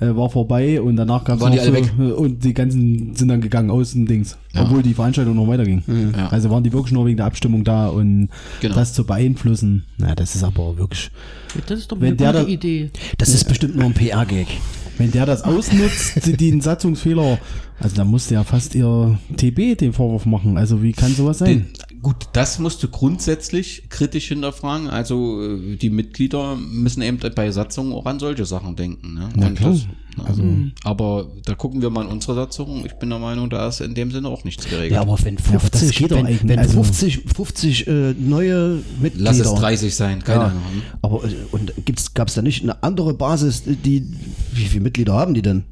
äh, war vorbei und danach gab es Waren noch die alle so, äh, und die ganzen sind dann gegangen aus dem Dings. Ja. Obwohl die Veranstaltung noch weiterging. Ja. Also waren die wirklich nur wegen der Abstimmung da und Genau. das zu beeinflussen. Na, das ist aber wirklich, Das ist doch Wenn eine der gute da- Idee. Das ist bestimmt nur ein PR-Gag. wenn der das ausnutzt, die- den Satzungsfehler, also da musste ja fast ihr TB den Vorwurf machen. Also wie kann sowas sein? Den, gut, das musst du grundsätzlich kritisch hinterfragen. Also äh, die Mitglieder müssen eben bei Satzungen auch an solche Sachen denken. Ne? Na klar. Das, Also- aber da gucken wir mal in unsere Satzung. Ich bin der Meinung, da ist in dem Sinne auch nichts geregelt. Ja, aber wenn aber das 50, geht doch wenn, wenn also- 50, 50 äh, neue Mitglieder. Lass es 30 sein, keine Ja, Ahnung. aber äh, und gibt's, gab's da nicht eine andere Basis, die, wie viele Mitglieder haben die denn?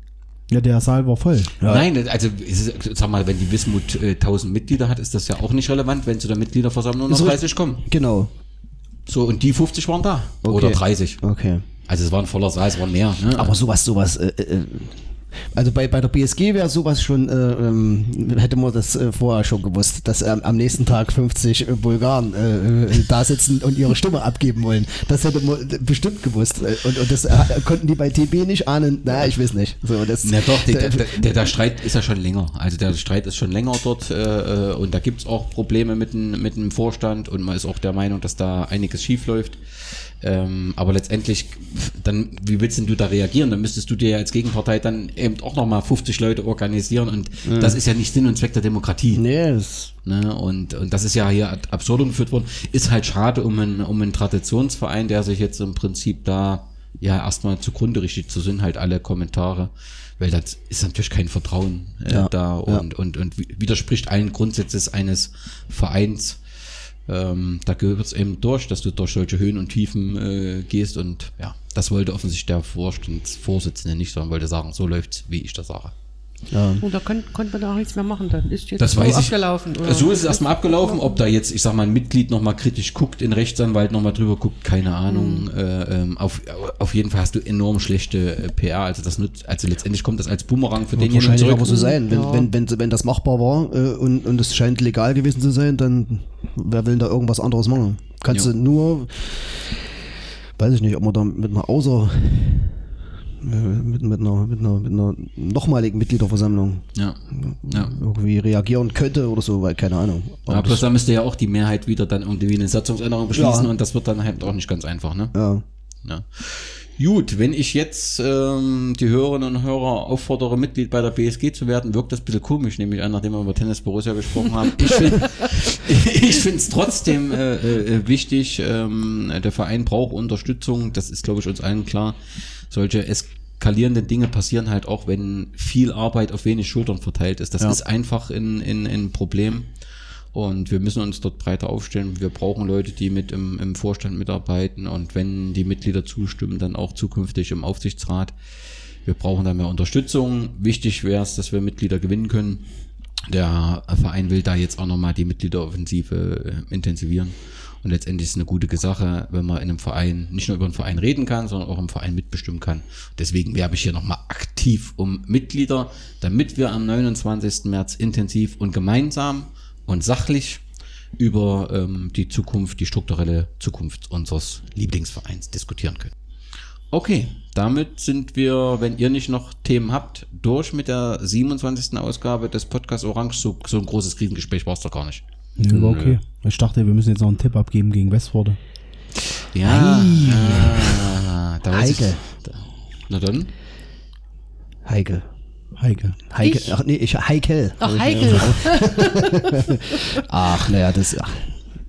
Ja, der Saal war voll. Nein, also es ist, sag mal, wenn die Wismut äh, 1000 Mitglieder hat, ist das ja auch nicht relevant, wenn zu der Mitgliederversammlung noch Ist 30 kommen. Genau. So, und die 50 waren da. Oder 30. Okay. Also es war ein voller Saal, es waren mehr. Ne? Aber sowas, sowas, äh, äh, also bei, bei der BSG wäre sowas schon, äh, ähm, hätte man das äh, vorher schon gewusst, dass ähm, am nächsten Tag 50 äh, Bulgaren äh, äh, da sitzen und ihre Stimme abgeben wollen. Das hätte man bestimmt gewusst. Äh, Und, und das konnten die bei TB nicht ahnen. Na, ich weiß nicht. So, das, Na doch, der, der, der, der Streit ist ja schon länger. Also der Streit ist schon länger dort und da gibt's auch Probleme mit dem, mit dem Vorstand und man ist auch der Meinung, dass da einiges schief läuft. Ähm, aber letztendlich, dann, wie willst denn du da reagieren? Dann müsstest du dir ja als Gegenpartei dann eben auch nochmal 50 Leute organisieren und das ist ja nicht Sinn und Zweck der Demokratie. das, Ne? Und, und das ist ja hier ad absurdum geführt worden. Ist halt schade um einen, um einen Traditionsverein, der sich jetzt im Prinzip da ja erstmal zugrunde richtet. So sind halt alle Kommentare. Weil das ist natürlich kein Vertrauen äh, Ja, da ja. und, und, und wi- widerspricht allen Grundsätzen eines Vereins. Ähm, da gehört es eben durch, dass du durch solche Höhen und Tiefen äh, gehst und ja, das wollte offensichtlich der Vorstandsvorsitzende nicht, sondern wollte sagen, so läuft's, wie ich das sage. ja. Und da kann, konnte man da auch nichts mehr machen. Dann ist jetzt Das so weiß ich. abgelaufen. oder? So ist es erstmal abgelaufen. Ob da jetzt, ich sag mal, ein Mitglied nochmal kritisch guckt, ein Rechtsanwalt nochmal drüber guckt, keine Ahnung. Äh, ähm, auf, auf jeden Fall hast du enorm schlechte äh, PR. Also das nutzt, also letztendlich kommt das als Boomerang für denjenigen wahrscheinlich zurück. aber so sein. Wenn, Ja. wenn, wenn, wenn das machbar war äh, und, und es scheint legal gewesen zu sein, dann wer will da irgendwas anderes machen? Kannst Ja. du nur, weiß ich nicht, ob man da mit einer Außer, äh, mit, mit, einer, mit, einer, mit einer nochmaligen Mitgliederversammlung Ja. ja. irgendwie reagieren könnte oder so, weil keine Ahnung. Ja, bloß da müsste ja auch die Mehrheit wieder dann irgendwie eine Satzungsänderung beschließen und das wird dann halt auch nicht ganz einfach, ne? ja. Ja. Gut, wenn ich jetzt ähm, die Hörerinnen und Hörer auffordere, Mitglied bei der BSG zu werden, wirkt das ein bisschen komisch, nämlich an, nachdem wir über Tennis Borussia gesprochen haben. Ich finde es trotzdem äh, äh, wichtig, ähm, der Verein braucht Unterstützung, das ist, glaube ich, uns allen klar. Solche eskalierende Dinge passieren halt auch, wenn viel Arbeit auf wenig Schultern verteilt ist. Das Ja. ist einfach ein, ein, ein Problem. Und wir müssen uns dort breiter aufstellen. Wir brauchen Leute, die mit im, im Vorstand mitarbeiten und wenn die Mitglieder zustimmen, dann auch zukünftig im Aufsichtsrat. Wir brauchen da mehr Unterstützung. Wichtig wäre es, dass wir Mitglieder gewinnen können. Der Verein will da jetzt auch nochmal die Mitgliederoffensive äh, intensivieren. Und letztendlich ist es eine gute Sache, wenn man in einem Verein nicht nur über einen Verein reden kann, sondern auch im Verein mitbestimmen kann. Deswegen werbe ich hier nochmal aktiv um Mitglieder, damit wir am 29. März intensiv und gemeinsam und sachlich über ähm, die Zukunft, die strukturelle Zukunft unseres Lieblingsvereins diskutieren können. Okay, damit sind wir, wenn ihr nicht noch Themen habt, durch mit der 27. Ausgabe des Podcast Orange. So, so ein großes Krisengespräch war es doch gar nicht. Nee, war okay. Ich dachte, wir müssen jetzt noch einen Tipp abgeben gegen Westforde. Ja, ah, da weiß ich, Heike. da, na dann. Heike. Heike. Heike. Ich? Ach nee, ich Heikel. Ach, Heikel. Ach, naja, das ach,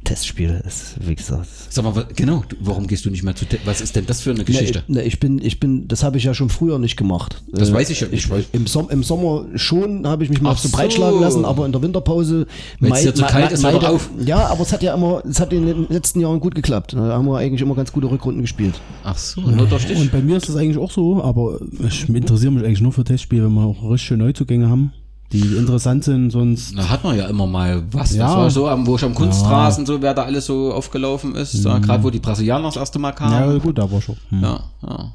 Testspiel ist, wie gesagt. Sag mal, genau, warum gehst du nicht mehr zu, Te- was ist denn das für eine Geschichte? Ne, ich bin, ich bin, das habe ich ja schon früher nicht gemacht. Das Äh, weiß ich ja, ich weiß. Im, Som im Sommer schon habe ich mich mal Ach so breitschlagen lassen, aber in der Winterpause. Wenn's dir zu mei- kalt ist, hör auf. Ja, aber es hat ja immer, es hat in den letzten Jahren gut geklappt. Da haben wir eigentlich immer ganz gute Rückrunden gespielt. Ach so, nur durch dich. Und bei mir ist das eigentlich auch so, aber ich interessiere mich eigentlich nur für Testspiele, wenn wir auch richtig schöne Neuzugänge haben, die interessant sind, sonst. Da hat man ja immer mal was. Ja. Das war so, am- wo ich am Kunstrasen so, wer da alles so aufgelaufen ist. Ja, Gerade wo die Brasilianer das erste Mal Ja, kamen. gut, aber schon. Hm. Ja, ja.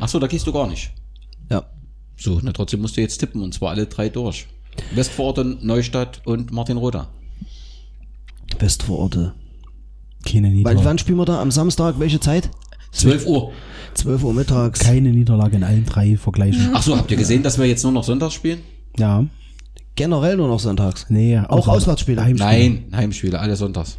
Ach so, da gehst du gar nicht. Ja. So, na trotzdem musst du jetzt tippen und zwar alle drei durch. Westforden, Neustadt und Martin Roda. Westvororte. Keine Wann, Niederlage. wann spielen wir da? Am Samstag? Welche Zeit? 12 Uhr. 12 Uhr mittags. Keine Niederlage in allen drei Vergleichen. Ach so, habt ihr gesehen, dass wir jetzt nur noch Sonntags spielen? Ja. Generell nur noch sonntags. Nee, Auch außer- Auswärtsspiele? Heimspiele. Nein, Heimspiele, alle Sonntags.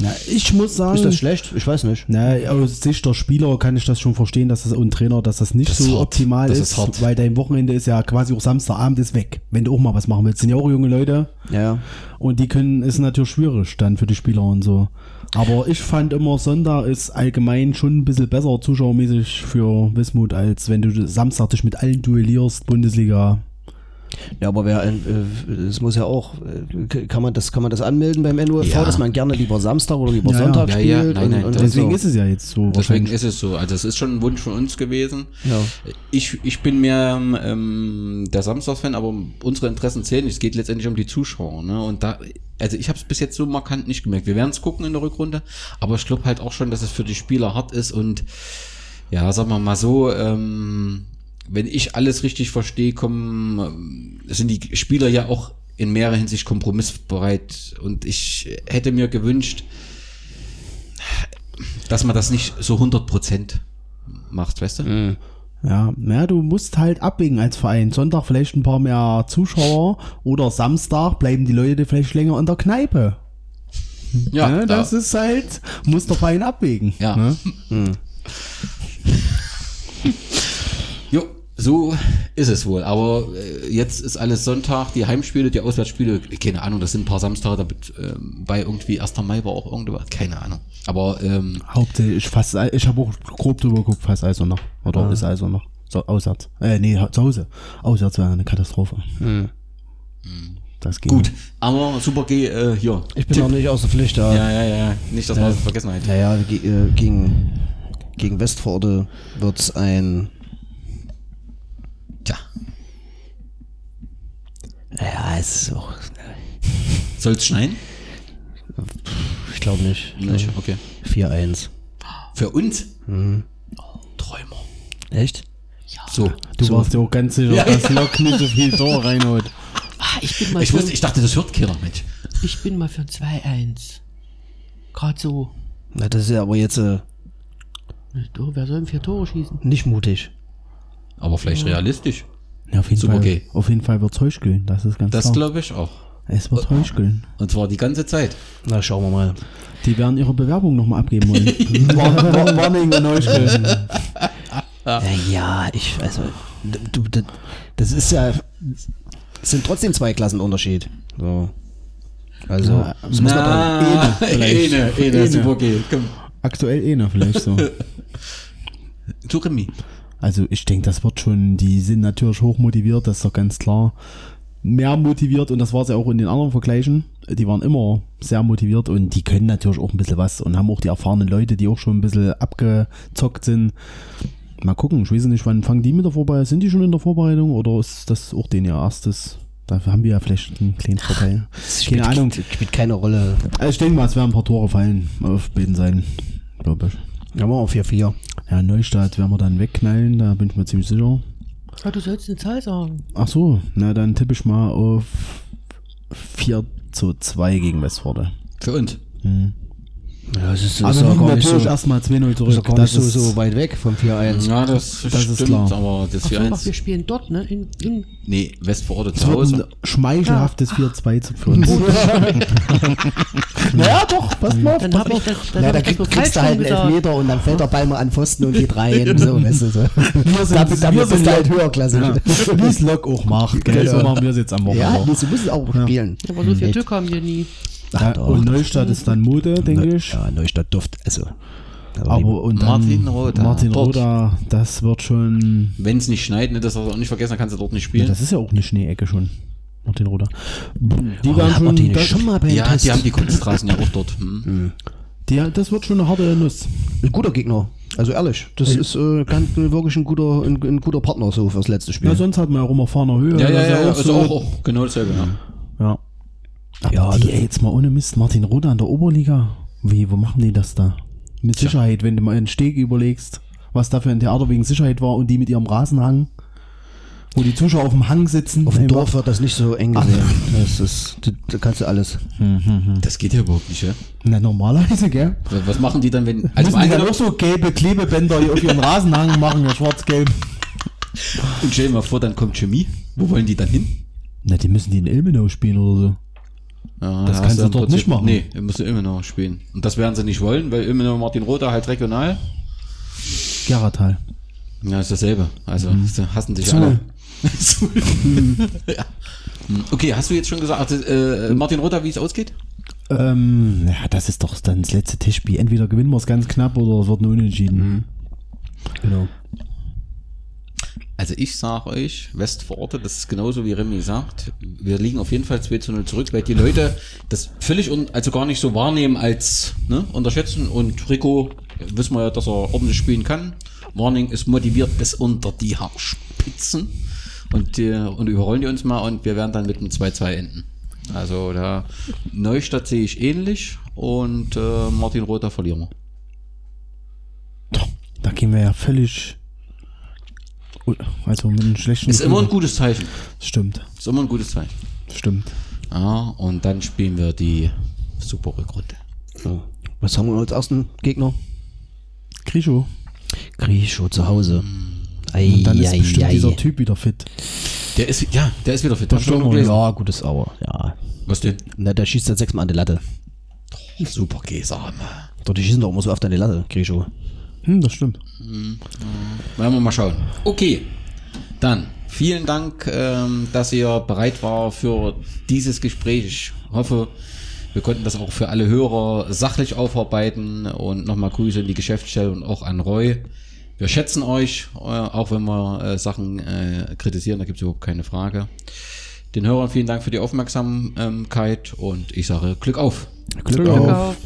Ja, ich muss sagen. Ist das schlecht? Ich weiß nicht. Na, aus Sicht der Spieler kann ich das schon verstehen, dass das und Trainer, dass das nicht Das so hart. optimal Das ist, ist weil dein Wochenende ist ja quasi auch Samstagabend ist weg, wenn du auch mal was machen willst. Sind ja auch junge Leute Ja, ja. und die können ist natürlich schwierig dann für die Spieler und so. Aber ich fand immer Sonntag ist allgemein schon ein bisschen besser zuschauermäßig für Wismut, als wenn du Samstag dich mit allen duellierst, Bundesliga. Ja, aber wer, ein- äh, es muss ja auch, äh, kann man das, kann man das anmelden beim NUFV, Ja. dass man gerne lieber Samstag oder lieber Ja, ja. Sonntag Ja, ja, spielt? nein, nein, und, und Deswegen so. ist es ja jetzt so. Deswegen ist es so. Also es ist schon ein Wunsch von uns gewesen. Ja. Ich, ich bin mehr ähm, der Samstagsfan, aber unsere Interessen zählen. nicht. Es geht letztendlich um die Zuschauer. Ne? Und da, also ich habe es bis jetzt so markant nicht gemerkt. Wir werden es gucken in der Rückrunde, aber ich glaube halt auch schon, dass es für die Spieler hart ist und ja, sagen wir mal so, ähm, wenn ich alles richtig verstehe, kommen ähm, sind die Spieler ja auch in mehrerer Hinsicht kompromissbereit und ich hätte mir gewünscht, dass man das nicht so 100% macht, weißt du? Ja, ja, du musst halt abwägen als Verein. Sonntag vielleicht ein paar mehr Zuschauer oder Samstag bleiben die Leute vielleicht länger in der Kneipe. Ja, ne, da- das ist halt, muss der Verein abwägen. Ja. Ne? Jo, so ist es wohl. Aber äh, jetzt ist alles Sonntag, die Heimspiele, die Auswärtsspiele, keine Ahnung, das sind ein paar Samstage damit, ähm, bei irgendwie 1. Mai war auch irgendwas, keine Ahnung. Aber ähm, Hauptsächlich fast, ich habe auch grob drüber geguckt, fast also noch. Oder ist also noch. So, auswärts. Äh, nee, zu Hause. Auswärts wäre eine Katastrophe. Das geht. gut, aber Super G, äh, hier. Ich bin noch nicht außer Pflicht da. Ja, ja, ja, nicht, dass man das vergessen hat. Naja, ge äh, gegen, gegen Westforde wird's ein, Tja, ja, es ist auch, soll's schneien? ich glaube nicht. Nicht, okay. 4-1. Für uns? Mhm. Träumer. Echt? So. Du warst dir auch ganz sicher, Ja, dass ja. Lok nicht so viel Tor reinholt. Ah, ich bin mal Ich für, wusste, ich dachte, das hört keiner, Mensch. ich bin mal für 2-1. Gerade so. Na, das ist ja aber jetzt äh, wer soll denn vier Tore schießen? nicht mutig. Aber vielleicht realistisch. Ja, auf jeden Super Fall. G. Auf jeden Fall wird's Heuschkeln, das ist ganz Das glaube ich auch. Es wird Heuschkeln. Und zwar die ganze Zeit. Na, schauen wir mal. Die werden ihre Bewerbung nochmal abgeben wollen. War- war- Warning und Heuschkeln. Ja, ja ich, also, du, du, das ist ja, es sind trotzdem zwei Klassen Unterschied. So. Also, Ja, das muss man dann, Na, vielleicht. Ene, Ene, Ene. super G. Komm. Aktuell eh noch vielleicht so. Zu Remi. Also ich denke, das wird schon, die sind natürlich hochmotiviert, das ist doch ganz klar. mehr motiviert und das war es ja auch in den anderen Vergleichen. Die waren immer sehr motiviert und die können natürlich auch ein bisschen was und haben auch die erfahrenen Leute, die auch schon ein bisschen abgezockt sind. Mal gucken, ich weiß nicht, wann fangen die mit der Vorbereitung? Sind die schon in der Vorbereitung oder ist das auch den ihr erstes? Dafür haben wir ja vielleicht einen kleinen Vorteil. Keine Ahnung. Spielt keine Rolle. Also ich denke mal, es werden ein paar Tore fallen auf beiden Seiten, glaube ich. Ja, machen wir 4-4. Ja, Neustadt werden wir dann wegknallen, da bin ich mir ziemlich sicher. Ja, du sollst eine Zahl sagen. Ach so, na dann tippe ich mal auf 4 zu 2 gegen Westforde. Für uns. Ja, das ist, das Also ist ja natürlich so, erstmal 2-0 das ist ja zurück. gar nicht so, so weit weg vom 4-1. Ja, das, Das ist stimmt, klar. aber das Ach, so, ach, 4-1. wir spielen dort, ne? In, in, Nee, Westforde Es zu wird ein Hause. schmeichelhaftes 4-2 zu für uns. naja, doch, passt mal. dann habe ich das, dann Ja, hab da ich das krieg, kriegst du halt einen. Elfmeter und dann fällt der Ball mal an Pfosten und geht rein. So, weißt du, so. Wir sind, Damit, damit wir bist sind du halt Lok, höherklassig. ja. wie es Lok auch macht. Gell? So Genau. machen wir es jetzt am Ja, Wochenende. so muss es auch spielen. Aber so viel. Glück haben wir nie. Ach, Ja, doch. und Neustadt ist dann Mode, denke ich. Ja, Neustadt Duft. Also. also Aber und dann Martin Roda. Martin. Roda, das wird schon. Wenn es nicht schneit, ne, das darfst du auch nicht vergessen, dann kannst du dort nicht Ja, spielen. das ist ja auch eine Schneeecke schon. Martin Roda. Die oh, waren schon. nicht Das, schon mal beim Ja, Test. die haben die Kunststraßen ja auch dort. Hm. die, das wird schon eine harte Nuss. Ein guter Gegner. Also ehrlich, das ist äh, ganz, wirklich ein guter, ein, ein guter Partner so fürs letzte Spiel. Ja, sonst hat man ja auch immer Fahner Höhe. Ja, ja, Das ist ja, ja, auch ist so- auch, auch genau dasselbe. Ja. Ja. Aber Ja, die, ey, jetzt mal ohne Mist, Martin Roda an der Oberliga. Wie, wo machen die das da? Mit Sicherheit, wenn du mal einen Steg überlegst, was da für ein Theater wegen Sicherheit war und die mit ihrem Rasenhang, wo die Zuschauer auf dem Hang sitzen. Auf dem. Dorf wird das nicht so eng gesehen. Das ist, da- kannst du alles. Das geht ja überhaupt nicht, ja? Na, normalerweise, gell? Was machen die dann, wenn. Also Müssen die dann auch so gelbe Klebebänder hier auf ihren Rasenhang machen, ja schwarz-gelb. und stell dir mal vor, dann kommt Chemie. Wo wollen die dann hin? Na, die müssen die in Ilmenau spielen oder so. Ja, Das da kannst du dort nicht machen. Nee, müsst immer noch spielen. Und das werden sie nicht wollen, weil immer noch Martin Roter halt regional. Geratal. Ja, ist dasselbe. Also sie hassen sich Suhl. alle. Ja. Hm, Okay, hast du jetzt schon gesagt, äh, Martin Roter, wie es ausgeht? Ähm, ja, das ist doch dann das letzte Tischspiel. Entweder gewinnen wir es ganz knapp oder es wird nur unentschieden. Genau. Also ich sage euch, Westforte, das ist genauso wie Remy sagt, wir liegen auf jeden Fall 2 zu 0 zurück, weil die Leute das völlig un also gar nicht so wahrnehmen als ne, unterschätzen und Rico, wissen wir ja, dass er ordentlich spielen kann. Warning ist motiviert bis unter die Haarspitzen und, die, und überrollen die uns mal und wir werden dann mit einem 2-2 enden. Also da Neustadt sehe ich ähnlich und äh, Martin Rother verlieren wir. Da gehen wir ja völlig. Also mit einem schlechten. Ist immer ein gutes Zeichen. Stimmt, Ist immer ein gutes Zeichen. stimmt. Ja, und dann spielen wir die Super Rückrunde. So. Was haben wir als ersten Gegner? Grischo. Griecho zu Hause. Ei, Und dann ist ei, bestimmt ei. dieser Typ wieder fit. Der ist, ja, der ist wieder fit. Schon gelesen. Ja, gutes Auer. Ja. Was denn? Na, der schießt dann sechsmal an die Latte. Super Käsearme. Doch, die schießen doch immer so oft an die Latte, Griecho. Hm, das stimmt. Werden wir mal schauen. Okay, dann vielen Dank, ähm, dass ihr bereit war für dieses Gespräch. Ich hoffe, wir konnten das auch für alle Hörer sachlich aufarbeiten und nochmal Grüße in die Geschäftsstelle und auch an Roy. Wir schätzen euch, äh, auch wenn wir äh, Sachen äh, kritisieren, da gibt es überhaupt keine Frage. Den Hörern vielen Dank für die Aufmerksamkeit und ich sage Glück auf. Glück, Glück auf. auf.